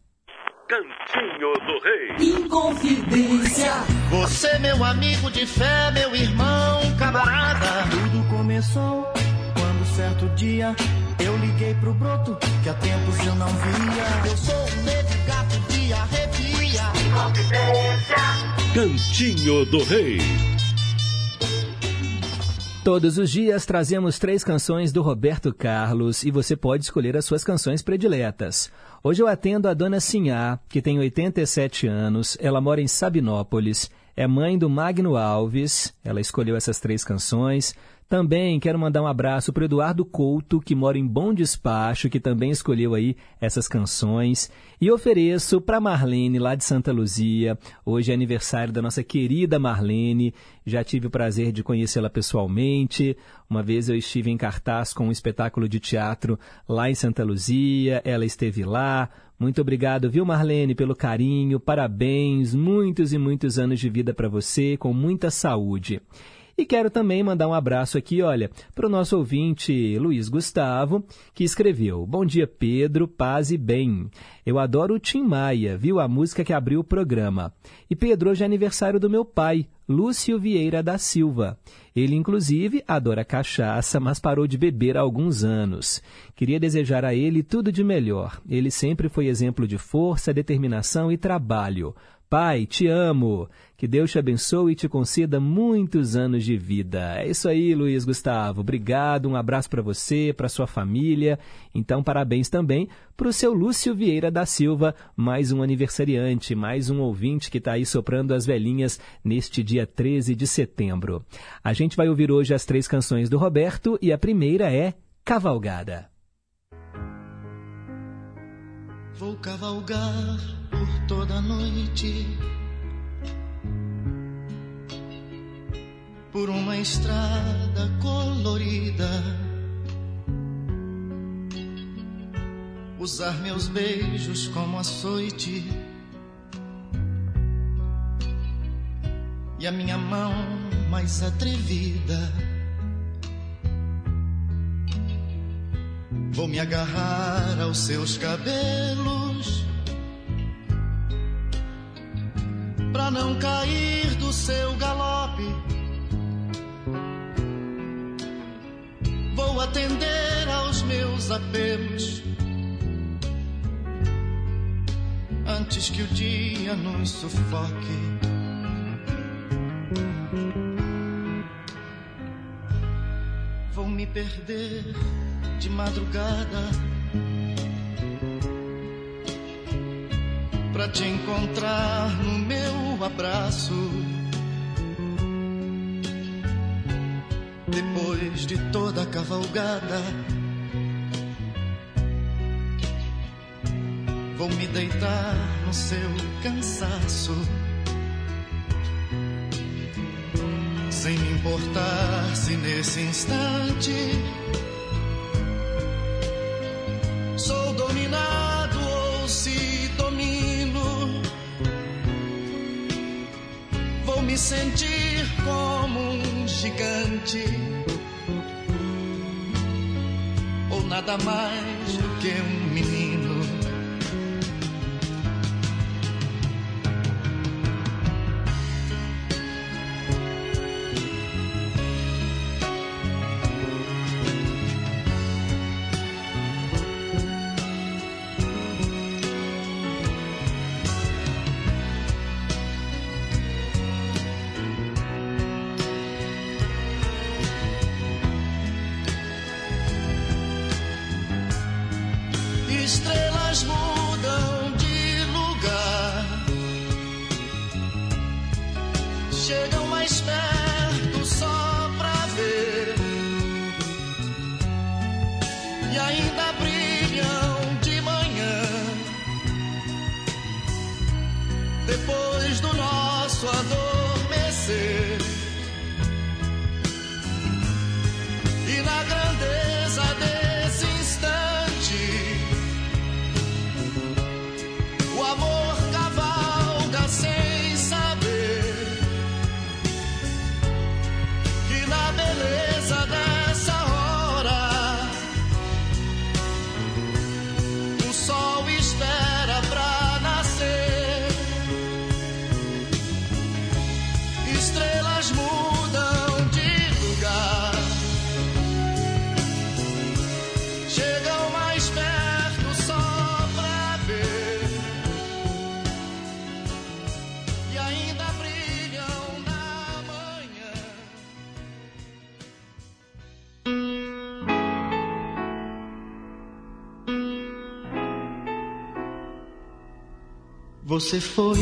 Cantinho do Rei. Inconfidência. Você, meu amigo de fé, meu irmão, camarada. Tudo começou quando certo dia eu liguei pro broto que há tempos eu não via. Eu sou um negro gato de arrepia. Inconfidência. Cantinho do Rei. Todos os dias trazemos três canções do Roberto Carlos e você pode escolher as suas canções prediletas. Hoje eu atendo a dona Sinhá, que tem 87 anos, ela mora em Sabinópolis, é mãe do Magno Alves, ela escolheu essas três canções. Também quero mandar um abraço para Eduardo Couto, que mora em Bom Despacho, que também escolheu aí essas canções. E ofereço para Marlene, lá de Santa Luzia. Hoje é aniversário da nossa querida Marlene. Já tive o prazer de conhecê-la pessoalmente. Uma vez eu estive em cartaz com um espetáculo de teatro lá em Santa Luzia. Ela esteve lá. Muito obrigado, viu, Marlene, pelo carinho. Parabéns. Muitos e muitos anos de vida para você, com muita saúde. E quero também mandar um abraço aqui, olha, para o nosso ouvinte Luiz Gustavo, que escreveu: Bom dia, Pedro, paz e bem. Eu adoro o Tim Maia, viu? A música que abriu o programa. E Pedro, hoje é aniversário do meu pai, Lúcio Vieira da Silva. Ele, inclusive, adora cachaça, mas parou de beber há alguns anos. Queria desejar a ele tudo de melhor. Ele sempre foi exemplo de força, determinação e trabalho. Pai, te amo. Que Deus te abençoe e te conceda muitos anos de vida. É isso aí, Luiz Gustavo. Obrigado, um abraço para você, para sua família. Então, parabéns também para o seu Lúcio Vieira da Silva, mais um aniversariante, mais um ouvinte que está aí soprando as velhinhas neste dia 13 de setembro. A gente vai ouvir hoje as três canções do Roberto e a primeira é Cavalgada. Vou cavalgar por toda a noite por uma estrada colorida. Usar meus beijos como açoite e a minha mão mais atrevida. Vou me agarrar aos seus cabelos pra não cair do seu galope. Atender aos meus apelos antes que o dia nos sufoque. Vou me perder de madrugada pra te encontrar no meu abraço. Depois de toda a cavalgada, vou me deitar no seu cansaço. Sem me importar se nesse instante sou dominado ou se domino. Vou me sentir como um gigante, nada mais do que um menino. Você foi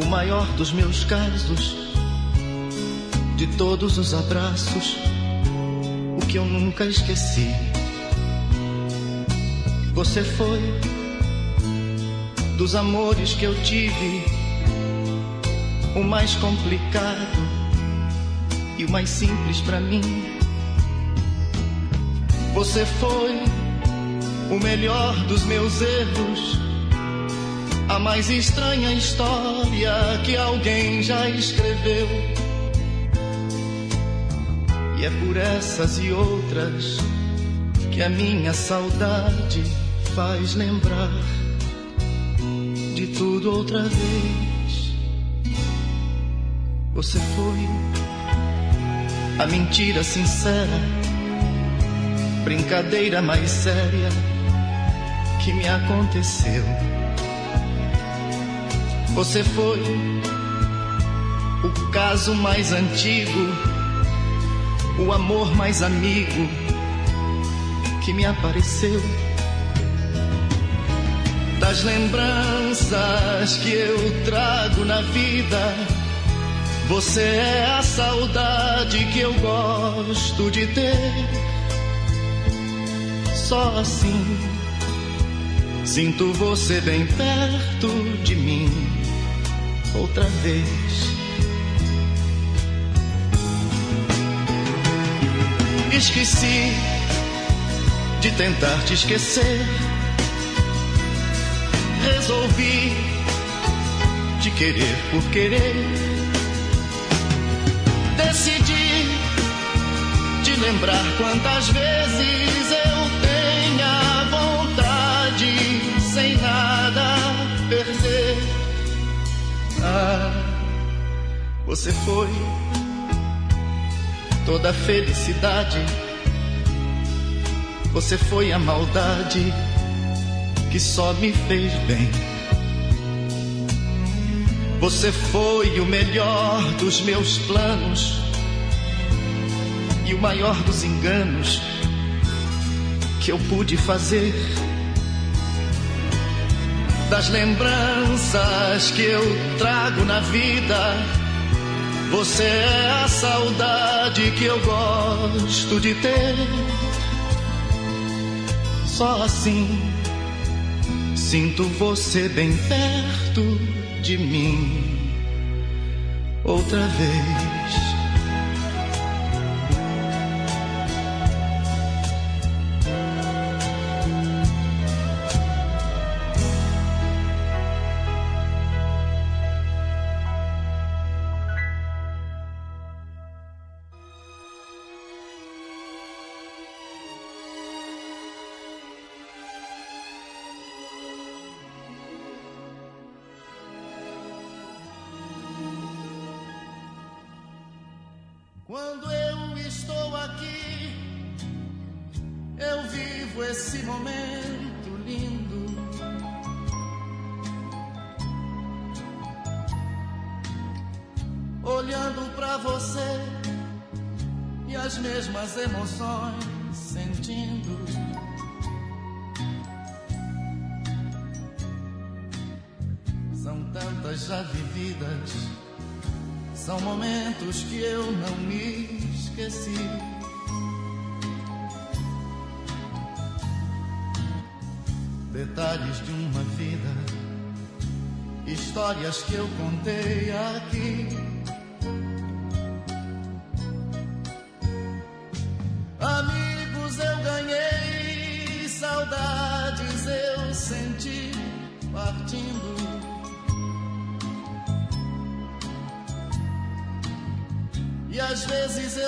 o maior dos meus casos, de todos os abraços, o que eu nunca esqueci. Você foi dos amores que eu tive, o mais complicado e o mais simples para mim. Você foi o melhor dos meus erros, a mais estranha história que alguém já escreveu. E é por essas e outras que a minha saudade faz lembrar de tudo outra vez. Você foi a mentira sincera, brincadeira mais séria que me aconteceu. Você foi o caso mais antigo, o amor mais amigo que me apareceu. Das lembranças que eu trago na vida, você é a saudade que eu gosto de ter. Só assim sinto você bem perto de mim outra vez. Esqueci de tentar te esquecer. Resolvi te querer por querer. Decidi te lembrar quantas vezes eu tenha vontade sem nada perder. Você foi toda a felicidade. Você foi a maldade que só me fez bem. Você foi o melhor dos meus planos e o maior dos enganos que eu pude fazer. Das lembranças que eu trago na vida, você é a saudade que eu gosto de ter. Só assim sinto você bem perto de mim outra vez. São tantas já vividas. São momentos que eu não me esqueci. Detalhes de uma vida, histórias que eu contei aqui.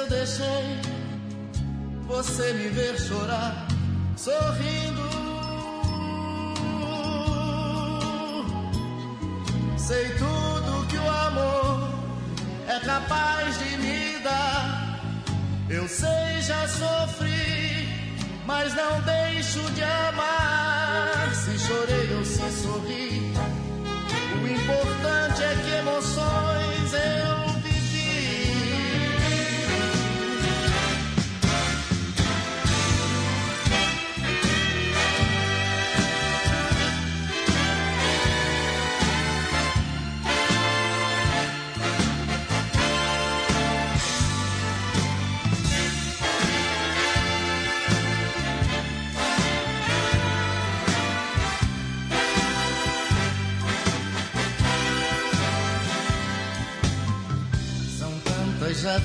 Eu deixei você me ver chorar, sorrindo. Sei tudo que o amor é capaz de me dar. Eu sei, já sofri, mas não deixo de amar. Se chorei ou se sorri, o importante é que emoções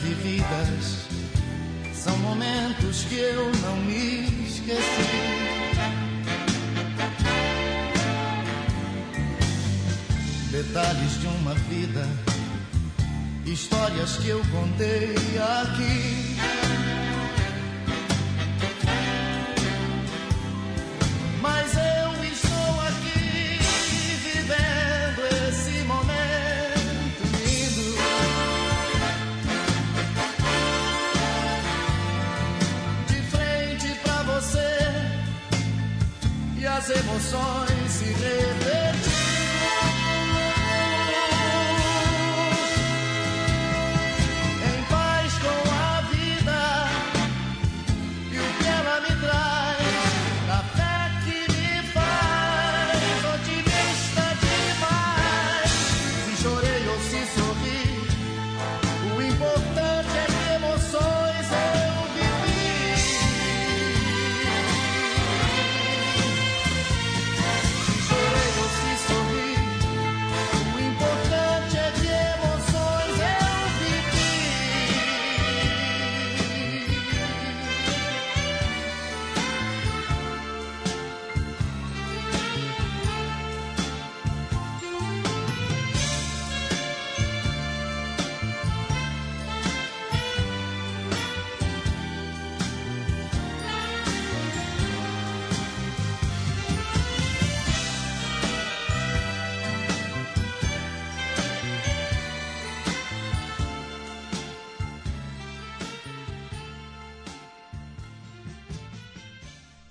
vividas são momentos que eu não me esqueci. Detalhes de uma vida, histórias que eu contei aqui.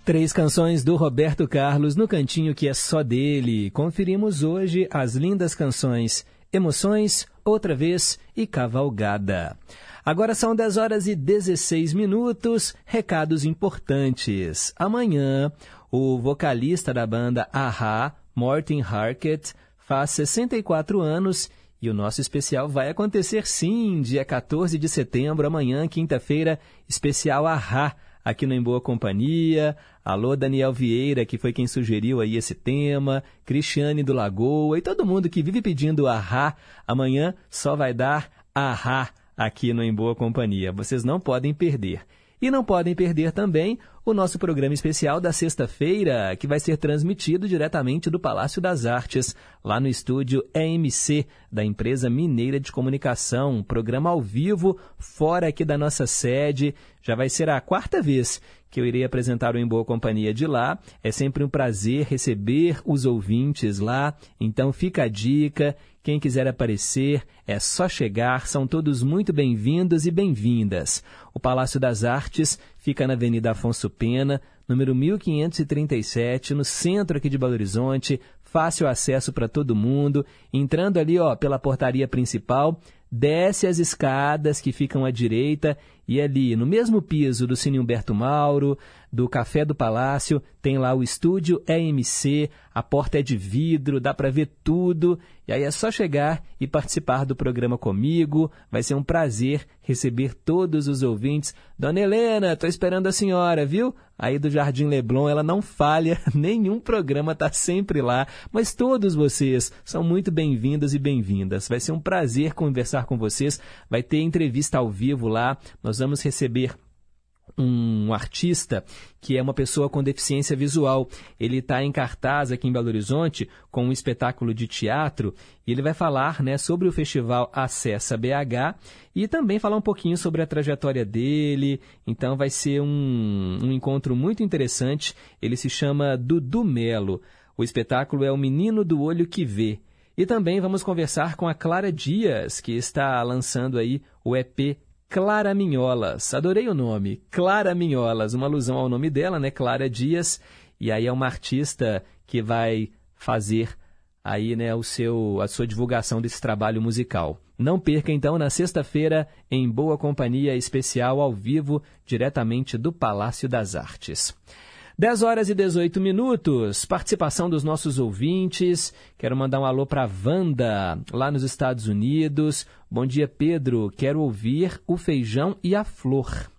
Três canções do Roberto Carlos no cantinho que é só dele. Conferimos hoje as lindas canções Emoções, Outra Vez e Cavalgada. Agora são 10 horas e 16 minutos. Recados importantes. Amanhã, o vocalista da banda Aha, Morten Harket, faz 64 anos e o nosso especial vai acontecer sim, dia 14 de setembro, amanhã, quinta-feira, especial Aha aqui no Em Boa Companhia. Alô, Daniel Vieira, que foi quem sugeriu aí esse tema. Cristiane do Lagoa e todo mundo que vive pedindo ahá. Amanhã só vai dar ahá aqui no Em Boa Companhia. Vocês não podem perder. E não podem perder também o nosso programa especial da sexta-feira, que vai ser transmitido diretamente do Palácio das Artes, lá no estúdio EMC, da Empresa Mineira de Comunicação. Um programa ao vivo, fora aqui da nossa sede. Já vai ser a quarta vez que eu irei apresentar o Em Boa Companhia de lá. É sempre um prazer receber os ouvintes lá. Então fica a dica. Quem quiser aparecer, é só chegar, são todos muito bem-vindos e bem-vindas. O Palácio das Artes fica na Avenida Afonso Pena, número 1537, no centro aqui de Belo Horizonte, fácil acesso para todo mundo. Entrando ali, ó, pela portaria principal, desce as escadas que ficam à direita e ali, no mesmo piso do Cine Humberto Mauro, do Café do Palácio, tem lá o estúdio EMC, a porta é de vidro, dá para ver tudo. E aí é só chegar e participar do programa comigo. Vai ser um prazer receber todos os ouvintes. Dona Helena, tô esperando a senhora, viu? Aí do Jardim Leblon, ela não falha, *laughs* nenhum programa tá sempre lá, mas todos vocês são muito bem-vindos e bem-vindas. Vai ser um prazer conversar com vocês. Vai ter entrevista ao vivo lá. Nós vamos receber um artista que é uma pessoa com deficiência visual. Ele está em cartaz aqui em Belo Horizonte com um espetáculo de teatro e ele vai falar né, sobre o festival Acessa BH e também falar um pouquinho sobre a trajetória dele. Então vai ser um, um encontro muito interessante. Ele se chama Dudu Melo. O espetáculo é O Menino do Olho que Vê. E também vamos conversar com a Clara Dias, que está lançando aí o EP Clara Minholas. Adorei o nome, Clara Minholas, uma alusão ao nome dela, né? Clara Dias. E aí é uma artista que vai fazer aí, né, o seu a sua divulgação desse trabalho musical. Não perca então na sexta-feira em Boa Companhia especial ao vivo, diretamente do Palácio das Artes. 10 horas e 18 minutos, participação dos nossos ouvintes. Quero mandar um alô para Wanda, lá nos Estados Unidos. Bom dia, Pedro. Quero ouvir o feijão e a flor.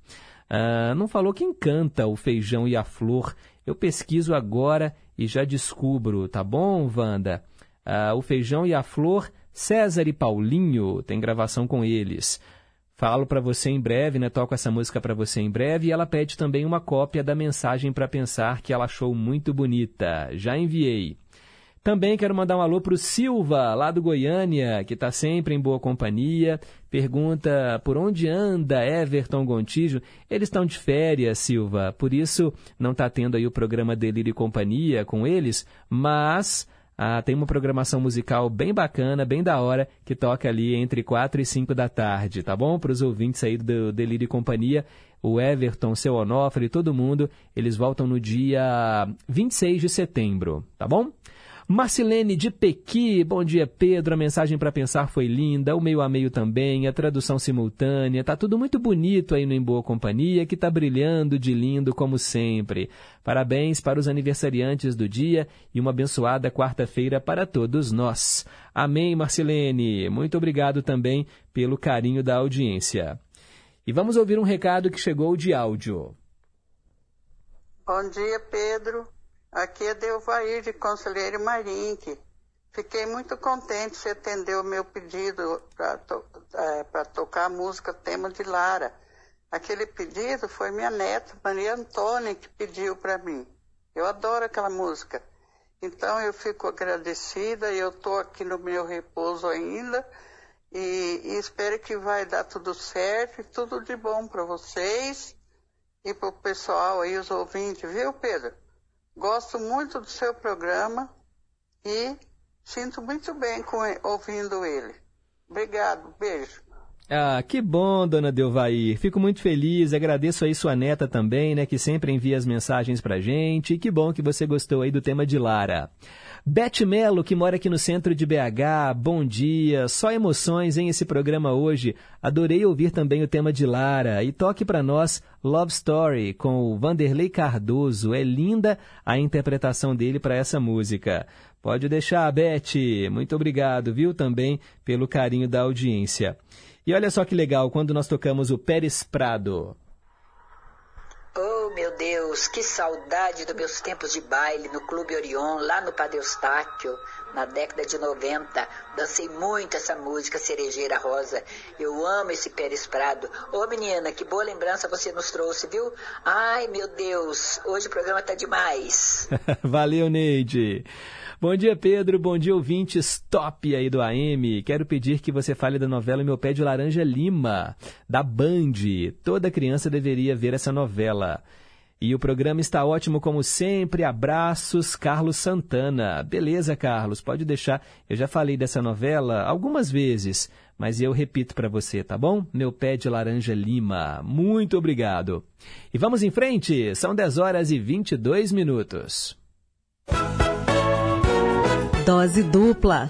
Ah, não falou quem canta o feijão e a flor. Eu pesquiso agora e já descubro, tá bom, Wanda? Ah, o feijão e a flor, César e Paulinho, tem gravação com eles. Falo para você em breve, né? Toco essa música para você em breve e ela pede também uma cópia da mensagem para pensar que ela achou muito bonita. Já enviei. Também quero mandar um alô para o Silva, lá do Goiânia, que está sempre em boa companhia. Pergunta por onde anda Everton Gontijo. Eles estão de férias, Silva, por isso não está tendo aí o programa Delírio e Companhia com eles, mas ah, tem uma programação musical bem bacana, bem da hora, que toca ali entre 4 e 5 da tarde, tá bom? Para os ouvintes aí do Delírio e Companhia, o Everton, seu Onofre, todo mundo, eles voltam no dia 26 de setembro, tá bom? Marcilene de Pequi, bom dia Pedro, a mensagem para pensar foi linda, o meio a meio também, a tradução simultânea, tá tudo muito bonito aí no Em Boa Companhia, que tá brilhando de lindo como sempre. Parabéns para os aniversariantes do dia e uma abençoada quarta-feira para todos nós. Amém, Marcilene. Muito obrigado também pelo carinho da audiência. E vamos ouvir um recado que chegou de áudio. Bom dia, Pedro. Aqui é Delvair de Conselheiro Marinque. Fiquei muito contente de atender o meu pedido para to é, tocar a música tema de Lara. Aquele pedido foi minha neta, Maria Antônia, que pediu para mim. Eu adoro aquela música. Então eu fico agradecida e eu estou aqui no meu repouso ainda e, e espero que vai dar tudo certo e tudo de bom para vocês e para o pessoal aí, os ouvintes, viu, Pedro? Gosto muito do seu programa e sinto muito bem com, ouvindo ele. Obrigado, beijo. Ah, que bom, dona Delvair. Fico muito feliz, agradeço aí sua neta também, né, que sempre envia as mensagens pra gente. E que bom que você gostou aí do tema de Lara. Beth Melo, que mora aqui no centro de BH, bom dia. Só emoções em esse programa hoje. Adorei ouvir também o tema de Lara. E toque para nós Love Story com o Vanderlei Cardoso. É linda a interpretação dele para essa música. Pode deixar, Beth. Muito obrigado, viu, também pelo carinho da audiência. E olha só que legal quando nós tocamos o Pérez Prado. Oh, meu Deus, que saudade dos meus tempos de baile no Clube Orion, lá no Padre Eustáquio, na década de 90. Dancei muito essa música Cerejeira Rosa. Eu amo esse Pérez Prado. Ô, menina, que boa lembrança você nos trouxe, viu? Ai, meu Deus, hoje o programa tá demais. *laughs* Valeu, Neide. Bom dia, Pedro. Bom dia, ouvintes top aí do AM. Quero pedir que você fale da novela Meu Pé de Laranja Lima, da Band. Toda criança deveria ver essa novela. E o programa está ótimo como sempre. Abraços, Carlos Santana. Beleza, Carlos, pode deixar. Eu já falei dessa novela algumas vezes, mas eu repito para você, tá bom? Meu pé de laranja lima. Muito obrigado. E vamos em frente. São 10 horas e 22 minutos. Dose dupla.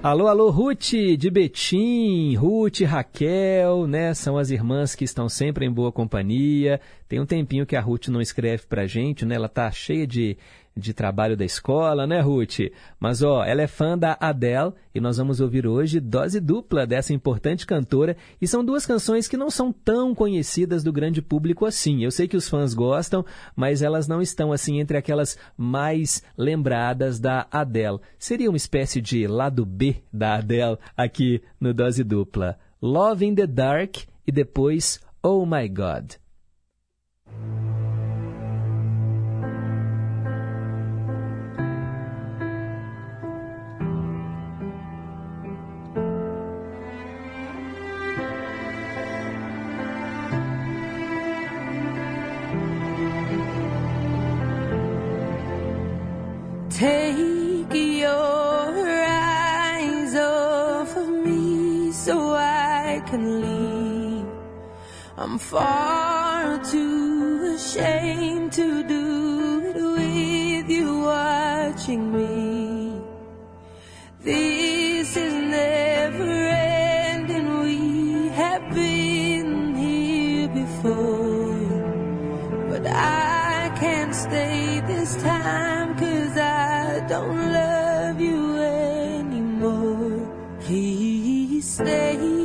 Alô, alô, Ruth de Betim, Ruth, Raquel, né? São as irmãs que estão sempre em boa companhia. Tem um tempinho que a Ruth não escreve pra gente, né? Ela tá cheia de, de trabalho da escola, né, Ruth? Mas, ó, ela é fã da Adele e nós vamos ouvir hoje dose dupla dessa importante cantora. E são duas canções que não são tão conhecidas do grande público assim. Eu sei que os fãs gostam, mas elas não estão, assim, entre aquelas mais lembradas da Adele. Seria uma espécie de lado B da Adele aqui no dose dupla. Love in the Dark e depois Oh My God. Take your eyes off of me so I can leave. I'm far too ashamed to do it with you watching me. Don't love you anymore. Please stay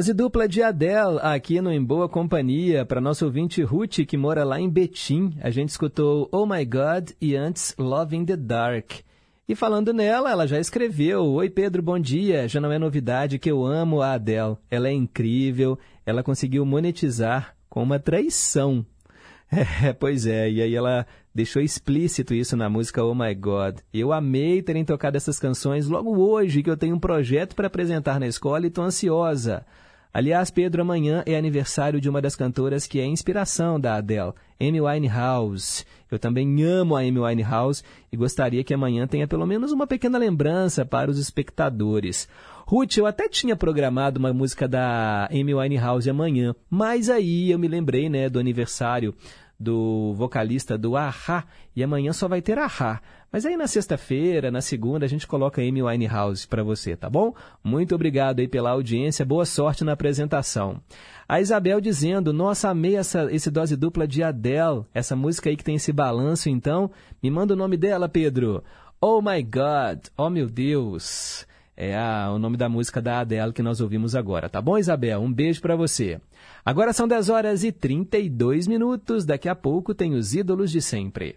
Dose dupla de Adele aqui no Em Boa Companhia para nosso ouvinte Ruth que mora lá em Betim. A gente escutou Oh My God e antes Love in the Dark. E falando nela, ela já escreveu: Oi Pedro, bom dia. Já não é novidade que eu amo a Adele. Ela é incrível. Ela conseguiu monetizar com uma traição. *laughs* É, pois é, e aí ela deixou explícito isso na música Oh My God. Eu amei terem tocado essas canções logo hoje, que eu tenho um projeto para apresentar na escola e estou ansiosa. Aliás, Pedro, amanhã é aniversário de uma das cantoras que é inspiração da Adele, Amy Winehouse. Eu também amo a Amy Winehouse e gostaria que amanhã tenha pelo menos uma pequena lembrança para os espectadores. Ruth, eu até tinha programado uma música da Amy Winehouse amanhã, mas aí eu me lembrei, né, do aniversário do vocalista do Ahá, e amanhã só vai ter Ahá. Mas aí na sexta-feira, na segunda, a gente coloca Amy Winehouse para você, tá bom? Muito obrigado aí pela audiência, boa sorte na apresentação. A Isabel dizendo, nossa, amei essa, esse dose dupla de Adele, essa música aí que tem esse balanço, então, me manda o nome dela, Pedro. Oh my God, oh meu Deus. É a, o nome da música da Adele que nós ouvimos agora, tá bom, Isabel? Um beijo para você. Agora são 10 horas e 32 minutos. Daqui a pouco tem os ídolos de sempre.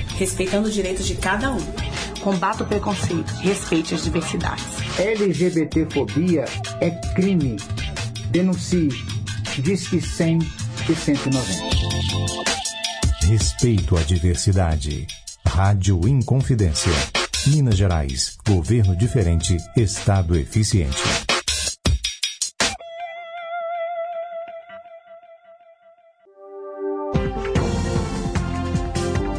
respeitando os direitos de cada um. Combata o preconceito, respeite as diversidades. LGBTfobia é crime. Denuncie. Disque 100 e 190. Respeito à diversidade. Rádio Inconfidência. Minas Gerais. Governo diferente. Estado eficiente.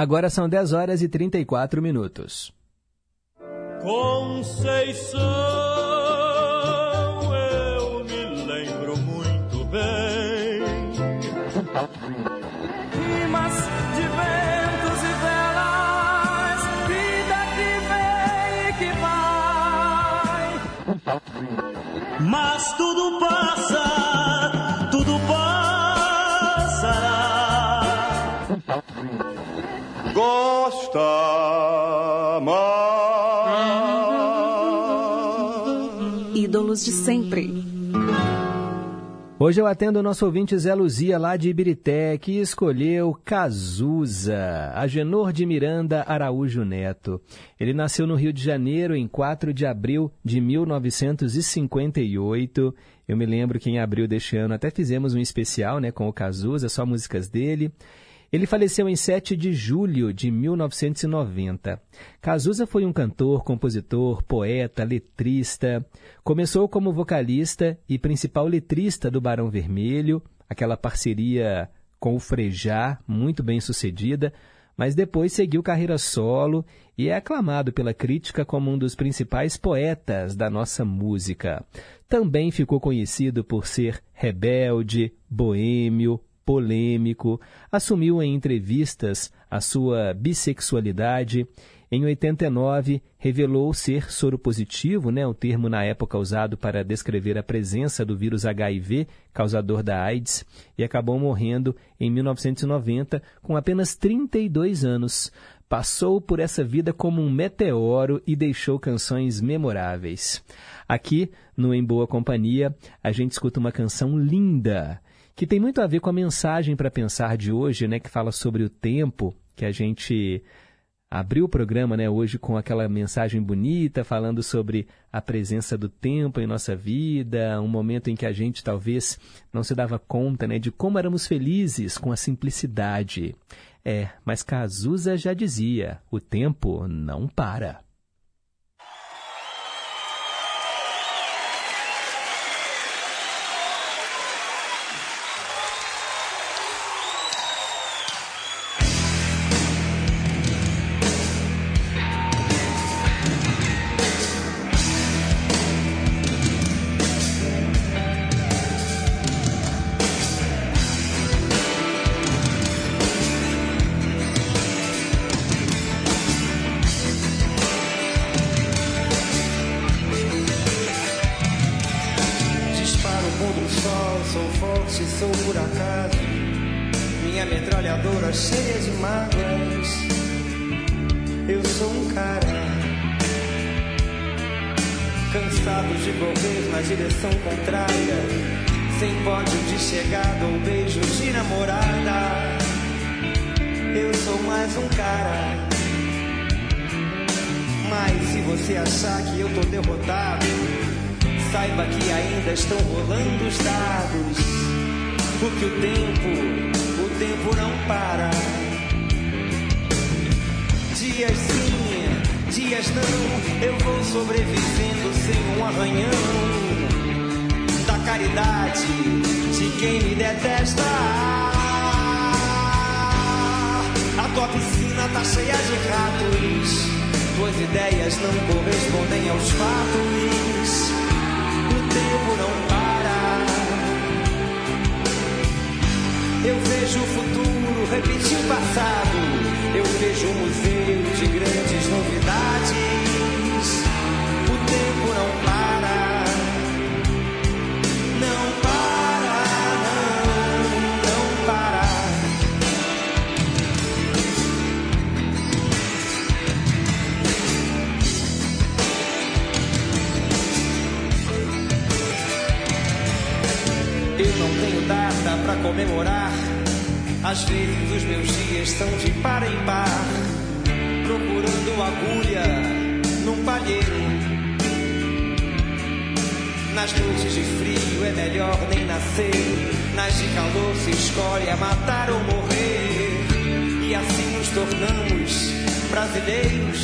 Agora são 10 horas e 34 minutos. Conceição, eu me lembro muito bem. Rimas de ventos e velas, vida que vem e que vai. Mas tudo passa, Gosta Ídolos de sempre. Hoje eu atendo o nosso ouvinte Zé Luzia, lá de Ibirité, que escolheu Cazuza, Agenor de Miranda Araújo Neto. Ele nasceu no Rio de Janeiro em 4 de abril de 1958. Eu me lembro que em abril deste ano até fizemos um especial né, com o Cazuza, só músicas dele. Ele faleceu em 7 de julho de 1990. Cazuza foi um cantor, compositor, poeta, letrista. Começou como vocalista e principal letrista do Barão Vermelho, aquela parceria com o Frejá, muito bem sucedida, mas depois seguiu carreira solo e é aclamado pela crítica como um dos principais poetas da nossa música. Também ficou conhecido por ser rebelde, boêmio, polêmico, assumiu em entrevistas a sua bissexualidade. Em 89, revelou ser soropositivo, né, o termo na época usado para descrever a presença do vírus HIV, causador da AIDS, e acabou morrendo em 1990 com apenas 32 anos. Passou por essa vida como um meteoro e deixou canções memoráveis. Aqui, no Em Boa Companhia, a gente escuta uma canção linda que tem muito a ver com a mensagem para pensar de hoje, né, que fala sobre o tempo, que a gente abriu o programa, né, hoje com aquela mensagem bonita falando sobre a presença do tempo em nossa vida, um momento em que a gente talvez não se dava conta, né, de como éramos felizes com a simplicidade. É, mas Cazuza já dizia, o tempo não para. Dias não, eu vou sobrevivendo sem um arranhão. Da caridade de quem me detesta. A tua piscina tá cheia de ratos. Tuas ideias não correspondem aos fatos. O tempo Eu vejo o futuro repetir o passado. Eu vejo um museu de grandes novidades. O tempo não para. Não para, não, não para. Eu não tenho data pra comemorar. Às vezes os meus dias estão de par em par, procurando agulha num palheiro. Nas noites de frio é melhor nem nascer. Nas de calor se escolhe a matar ou morrer. E assim nos tornamos brasileiros.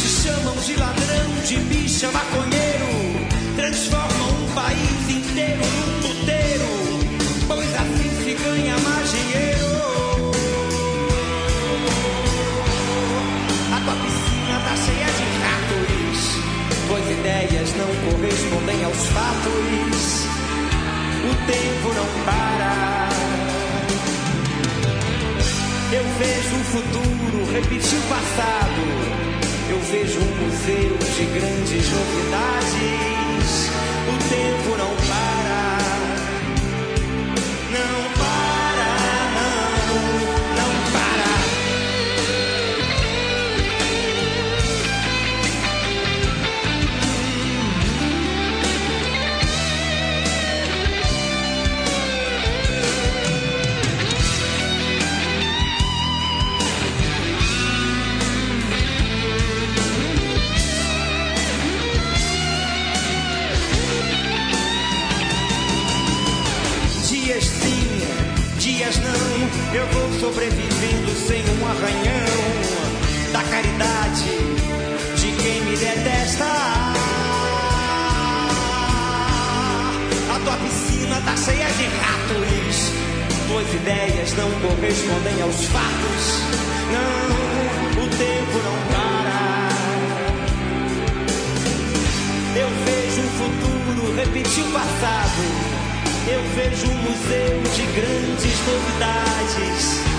Te chamam de ladrão, de bicha, maconheiro. Transformam um país inteiro num puteiro. Pois assim se ganha mais dinheiro. A tua piscina tá cheia de ratos. Tuas ideias não correspondem aos fatos. O tempo não para. Eu vejo o futuro repetir o passado. Eu vejo um museu de grandes novidades. O tempo não para. Sobrevivendo sem um arranhão da caridade de quem me detesta. A tua piscina tá cheia de ratos. Tuas ideias não correspondem aos fatos. Não, o tempo não para. Eu vejo um futuro repetir o passado. Eu vejo um museu de grandes novidades.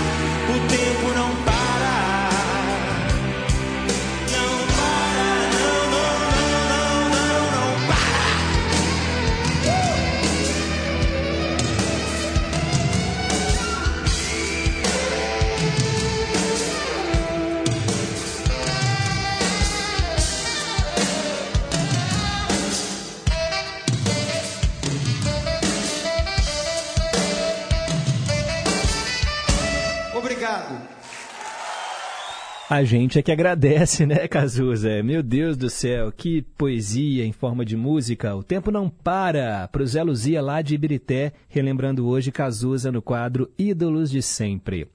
O tempo não para. A gente é que agradece, né, Cazuza? Meu Deus do céu, que poesia em forma de música. O tempo não para. Pro Zé Luzia lá de Ibirité, relembrando hoje Cazuza no quadro Ídolos de Sempre.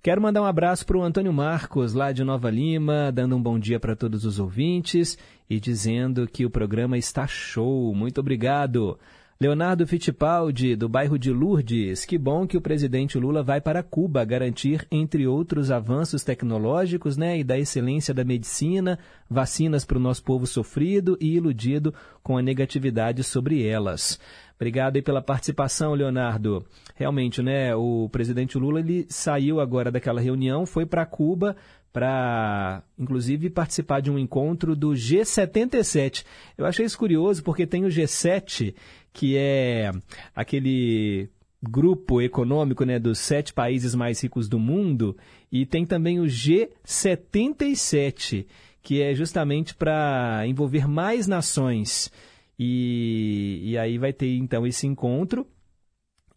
Quero mandar um abraço para o Antônio Marcos, lá de Nova Lima, dando um bom dia para todos os ouvintes e dizendo que o programa está show. Muito obrigado. Leonardo Fittipaldi, do bairro de Lourdes. Que bom que o presidente Lula vai para Cuba garantir, entre outros avanços tecnológicos né, e da excelência da medicina, vacinas para o nosso povo sofrido e iludido com a negatividade sobre elas. Obrigado pela participação, Leonardo. Realmente, né, o presidente Lula ele saiu agora daquela reunião, foi para Cuba para, inclusive, participar de um encontro do G77. Eu achei isso curioso porque tem o G7, que é aquele grupo econômico né, dos sete países mais ricos do mundo, e tem também o G77, que é justamente para envolver mais nações. E, e aí vai ter então esse encontro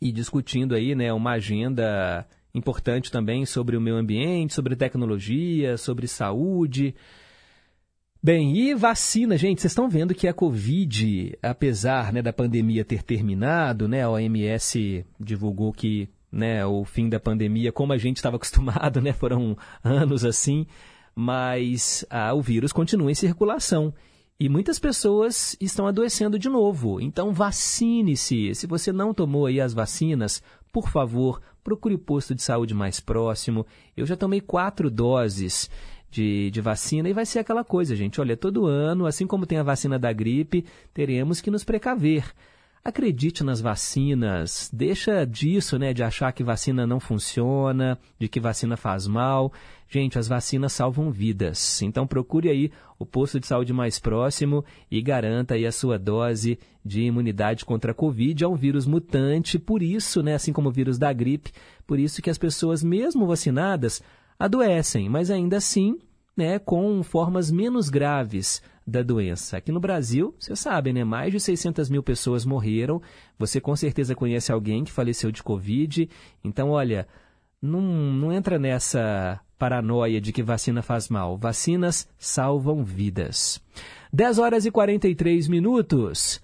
e discutindo aí né, uma agenda importante também sobre o meio ambiente, sobre tecnologia, sobre saúde. Bem, e vacina, gente, vocês estão vendo que a Covid, apesar né, da pandemia ter terminado, né, a OMS divulgou que né, o fim da pandemia, como a gente estava *laughs* acostumado, né, foram anos assim, mas ah, o vírus continua em circulação. E muitas pessoas estão adoecendo de novo. Então vacine-se. Se você não tomou aí as vacinas, por favor, procure o posto de saúde mais próximo. Eu já tomei quatro doses de, de vacina e vai ser aquela coisa, gente. Olha, todo ano, assim como tem a vacina da gripe, teremos que nos precaver. Acredite nas vacinas, deixa disso, né, de achar que vacina não funciona, de que vacina faz mal. Gente, as vacinas salvam vidas. Então procure aí o posto de saúde mais próximo e garanta aí a sua dose de imunidade contra a Covid. É um vírus mutante, por isso, né, assim como o vírus da gripe, por isso que as pessoas, mesmo vacinadas, adoecem, mas ainda assim, né, com formas menos graves da doença. Aqui no Brasil, você sabe, né, mais de 600 mil pessoas morreram. Você com certeza conhece alguém que faleceu de Covid. Então, olha, não, não entra nessa paranoia de que vacina faz mal. Vacinas salvam vidas. 10 horas e 43 minutos.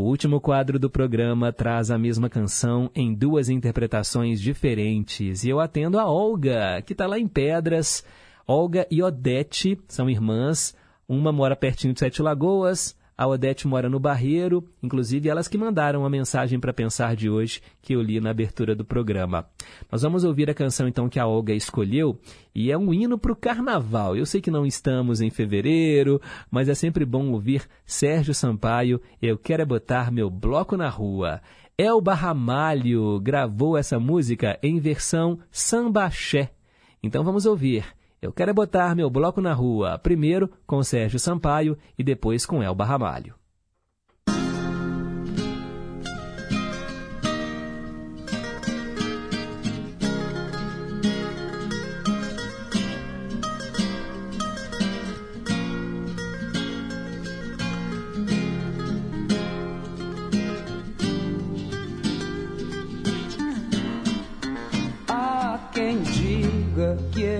O último quadro do programa traz a mesma canção em duas interpretações diferentes. E eu atendo a Olga, que está lá em Pedras. Olga e Odete são irmãs. Uma mora pertinho de Sete Lagoas, a Odete mora no Barreiro, inclusive elas que mandaram a mensagem para pensar de hoje que eu li na abertura do programa. Nós vamos ouvir a canção então que a Olga escolheu e é um hino para o carnaval. Eu sei que não estamos em fevereiro, mas é sempre bom ouvir Sérgio Sampaio, Eu Quero é Botar Meu Bloco na Rua. Elba Ramalho gravou essa música em versão sambaxé. Então vamos ouvir. Eu quero é botar meu bloco na rua, primeiro com Sérgio Sampaio e depois com Elba Ramalho. Quem diga que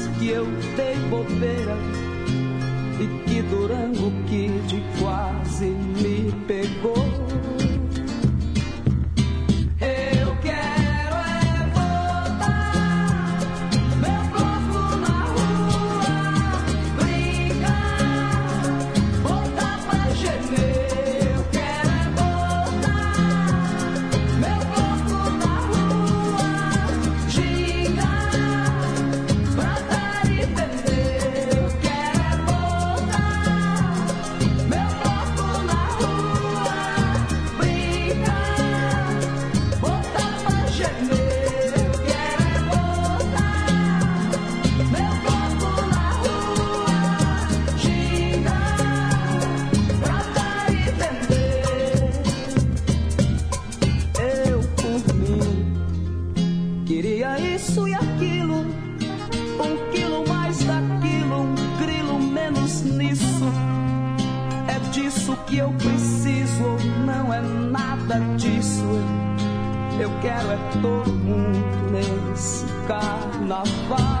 que eu dei bobeira e que Durango Kid quase me pegou. quero é todo mundo nesse carnaval.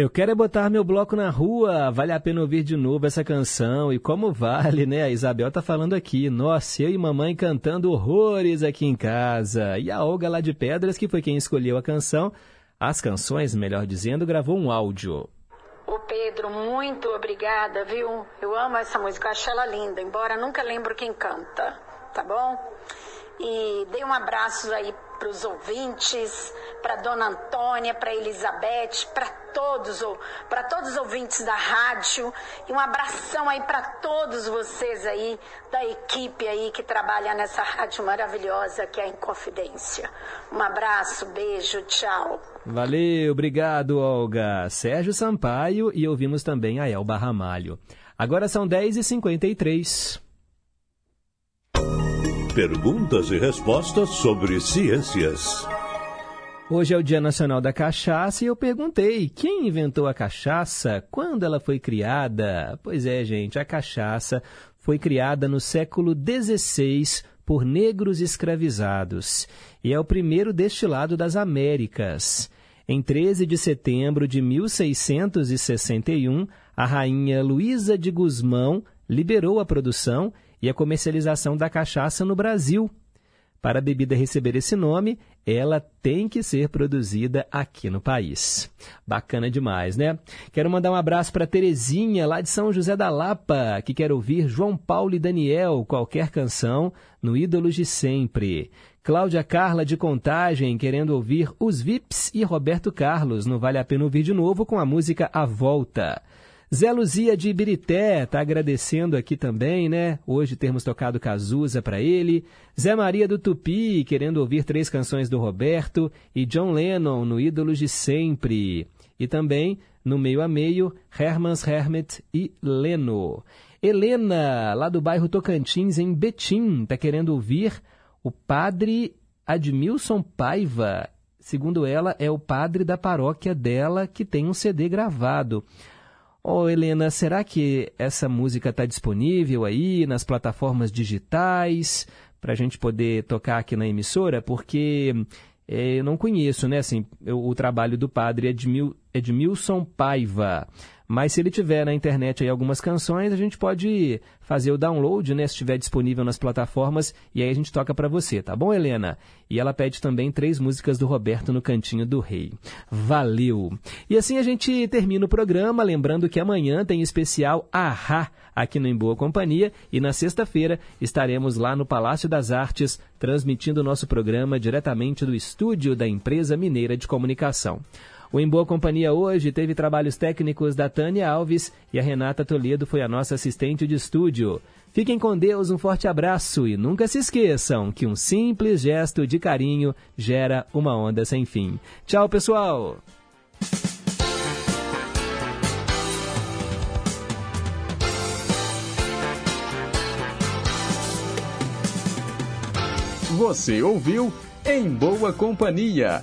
Eu quero é botar meu bloco na rua. Vale a pena ouvir de novo essa canção. E como vale, né? A Isabel tá falando aqui. Nossa, eu e mamãe cantando horrores aqui em casa. E a Olga lá de Pedras, que foi quem escolheu a canção, as canções, melhor dizendo, gravou um áudio. Ô Pedro, muito obrigada, viu? Eu amo essa música, acho ela linda, embora nunca lembro quem canta, tá bom? E dei um abraço aí para os ouvintes, para Dona Antônia, para Elizabeth, para todos, para todos os ouvintes da rádio e um abração aí para todos vocês aí da equipe aí que trabalha nessa rádio maravilhosa que é a Inconfidência. Um abraço, beijo, tchau. Valeu, obrigado, Olga. Sérgio Sampaio e ouvimos também a Elba Ramalho. Agora são 10h53. Perguntas e respostas sobre ciências. Hoje é o Dia Nacional da Cachaça e eu perguntei quem inventou a cachaça, quando ela foi criada. Pois é, gente, a cachaça foi criada no século XVI por negros escravizados e é o primeiro destilado das Américas. Em 13 de setembro de 1661, a rainha Luísa de Gusmão liberou a produção e a comercialização da cachaça no Brasil. Para a bebida receber esse nome, ela tem que ser produzida aqui no país. Bacana demais, né? Quero mandar um abraço para Terezinha, lá de São José da Lapa, que quer ouvir João Paulo e Daniel, qualquer canção, no Ídolos de Sempre. Cláudia Carla de Contagem, querendo ouvir Os Vips e Roberto Carlos, no Vale a Pena Ouvir de Novo, com a música A Volta. Zé Luzia de Ibirité está agradecendo aqui também, né? Hoje termos tocado Cazuza para ele. Zé Maria do Tupi, querendo ouvir três canções do Roberto. E John Lennon, no Ídolos de Sempre. E também, no meio a meio, Hermans Hermet e Leno. Helena, lá do bairro Tocantins, em Betim, está querendo ouvir o padre Admilson Paiva. Segundo ela, é o padre da paróquia dela que tem um CD gravado. Oh, Helena, será que essa música está disponível aí nas plataformas digitais para a gente poder tocar aqui na emissora? Porque é, eu não conheço, né, assim, eu, o trabalho do padre Edmil, Edmilson Paiva. Mas se ele tiver na internet aí algumas canções, a gente pode fazer o download, né, se estiver disponível nas plataformas, e aí a gente toca para você, tá bom, Helena? E ela pede também três músicas do Roberto no Cantinho do Rei. Valeu! E assim a gente termina o programa, lembrando que amanhã tem especial Ahá aqui no Em Boa Companhia, e na sexta-feira estaremos lá no Palácio das Artes, transmitindo o nosso programa diretamente do estúdio da Empresa Mineira de Comunicação. O Em Boa Companhia hoje teve trabalhos técnicos da Tânia Alves e a Renata Toledo foi a nossa assistente de estúdio. Fiquem com Deus, um forte abraço e nunca se esqueçam que um simples gesto de carinho gera uma onda sem fim. Tchau, pessoal! Você ouviu Em Boa Companhia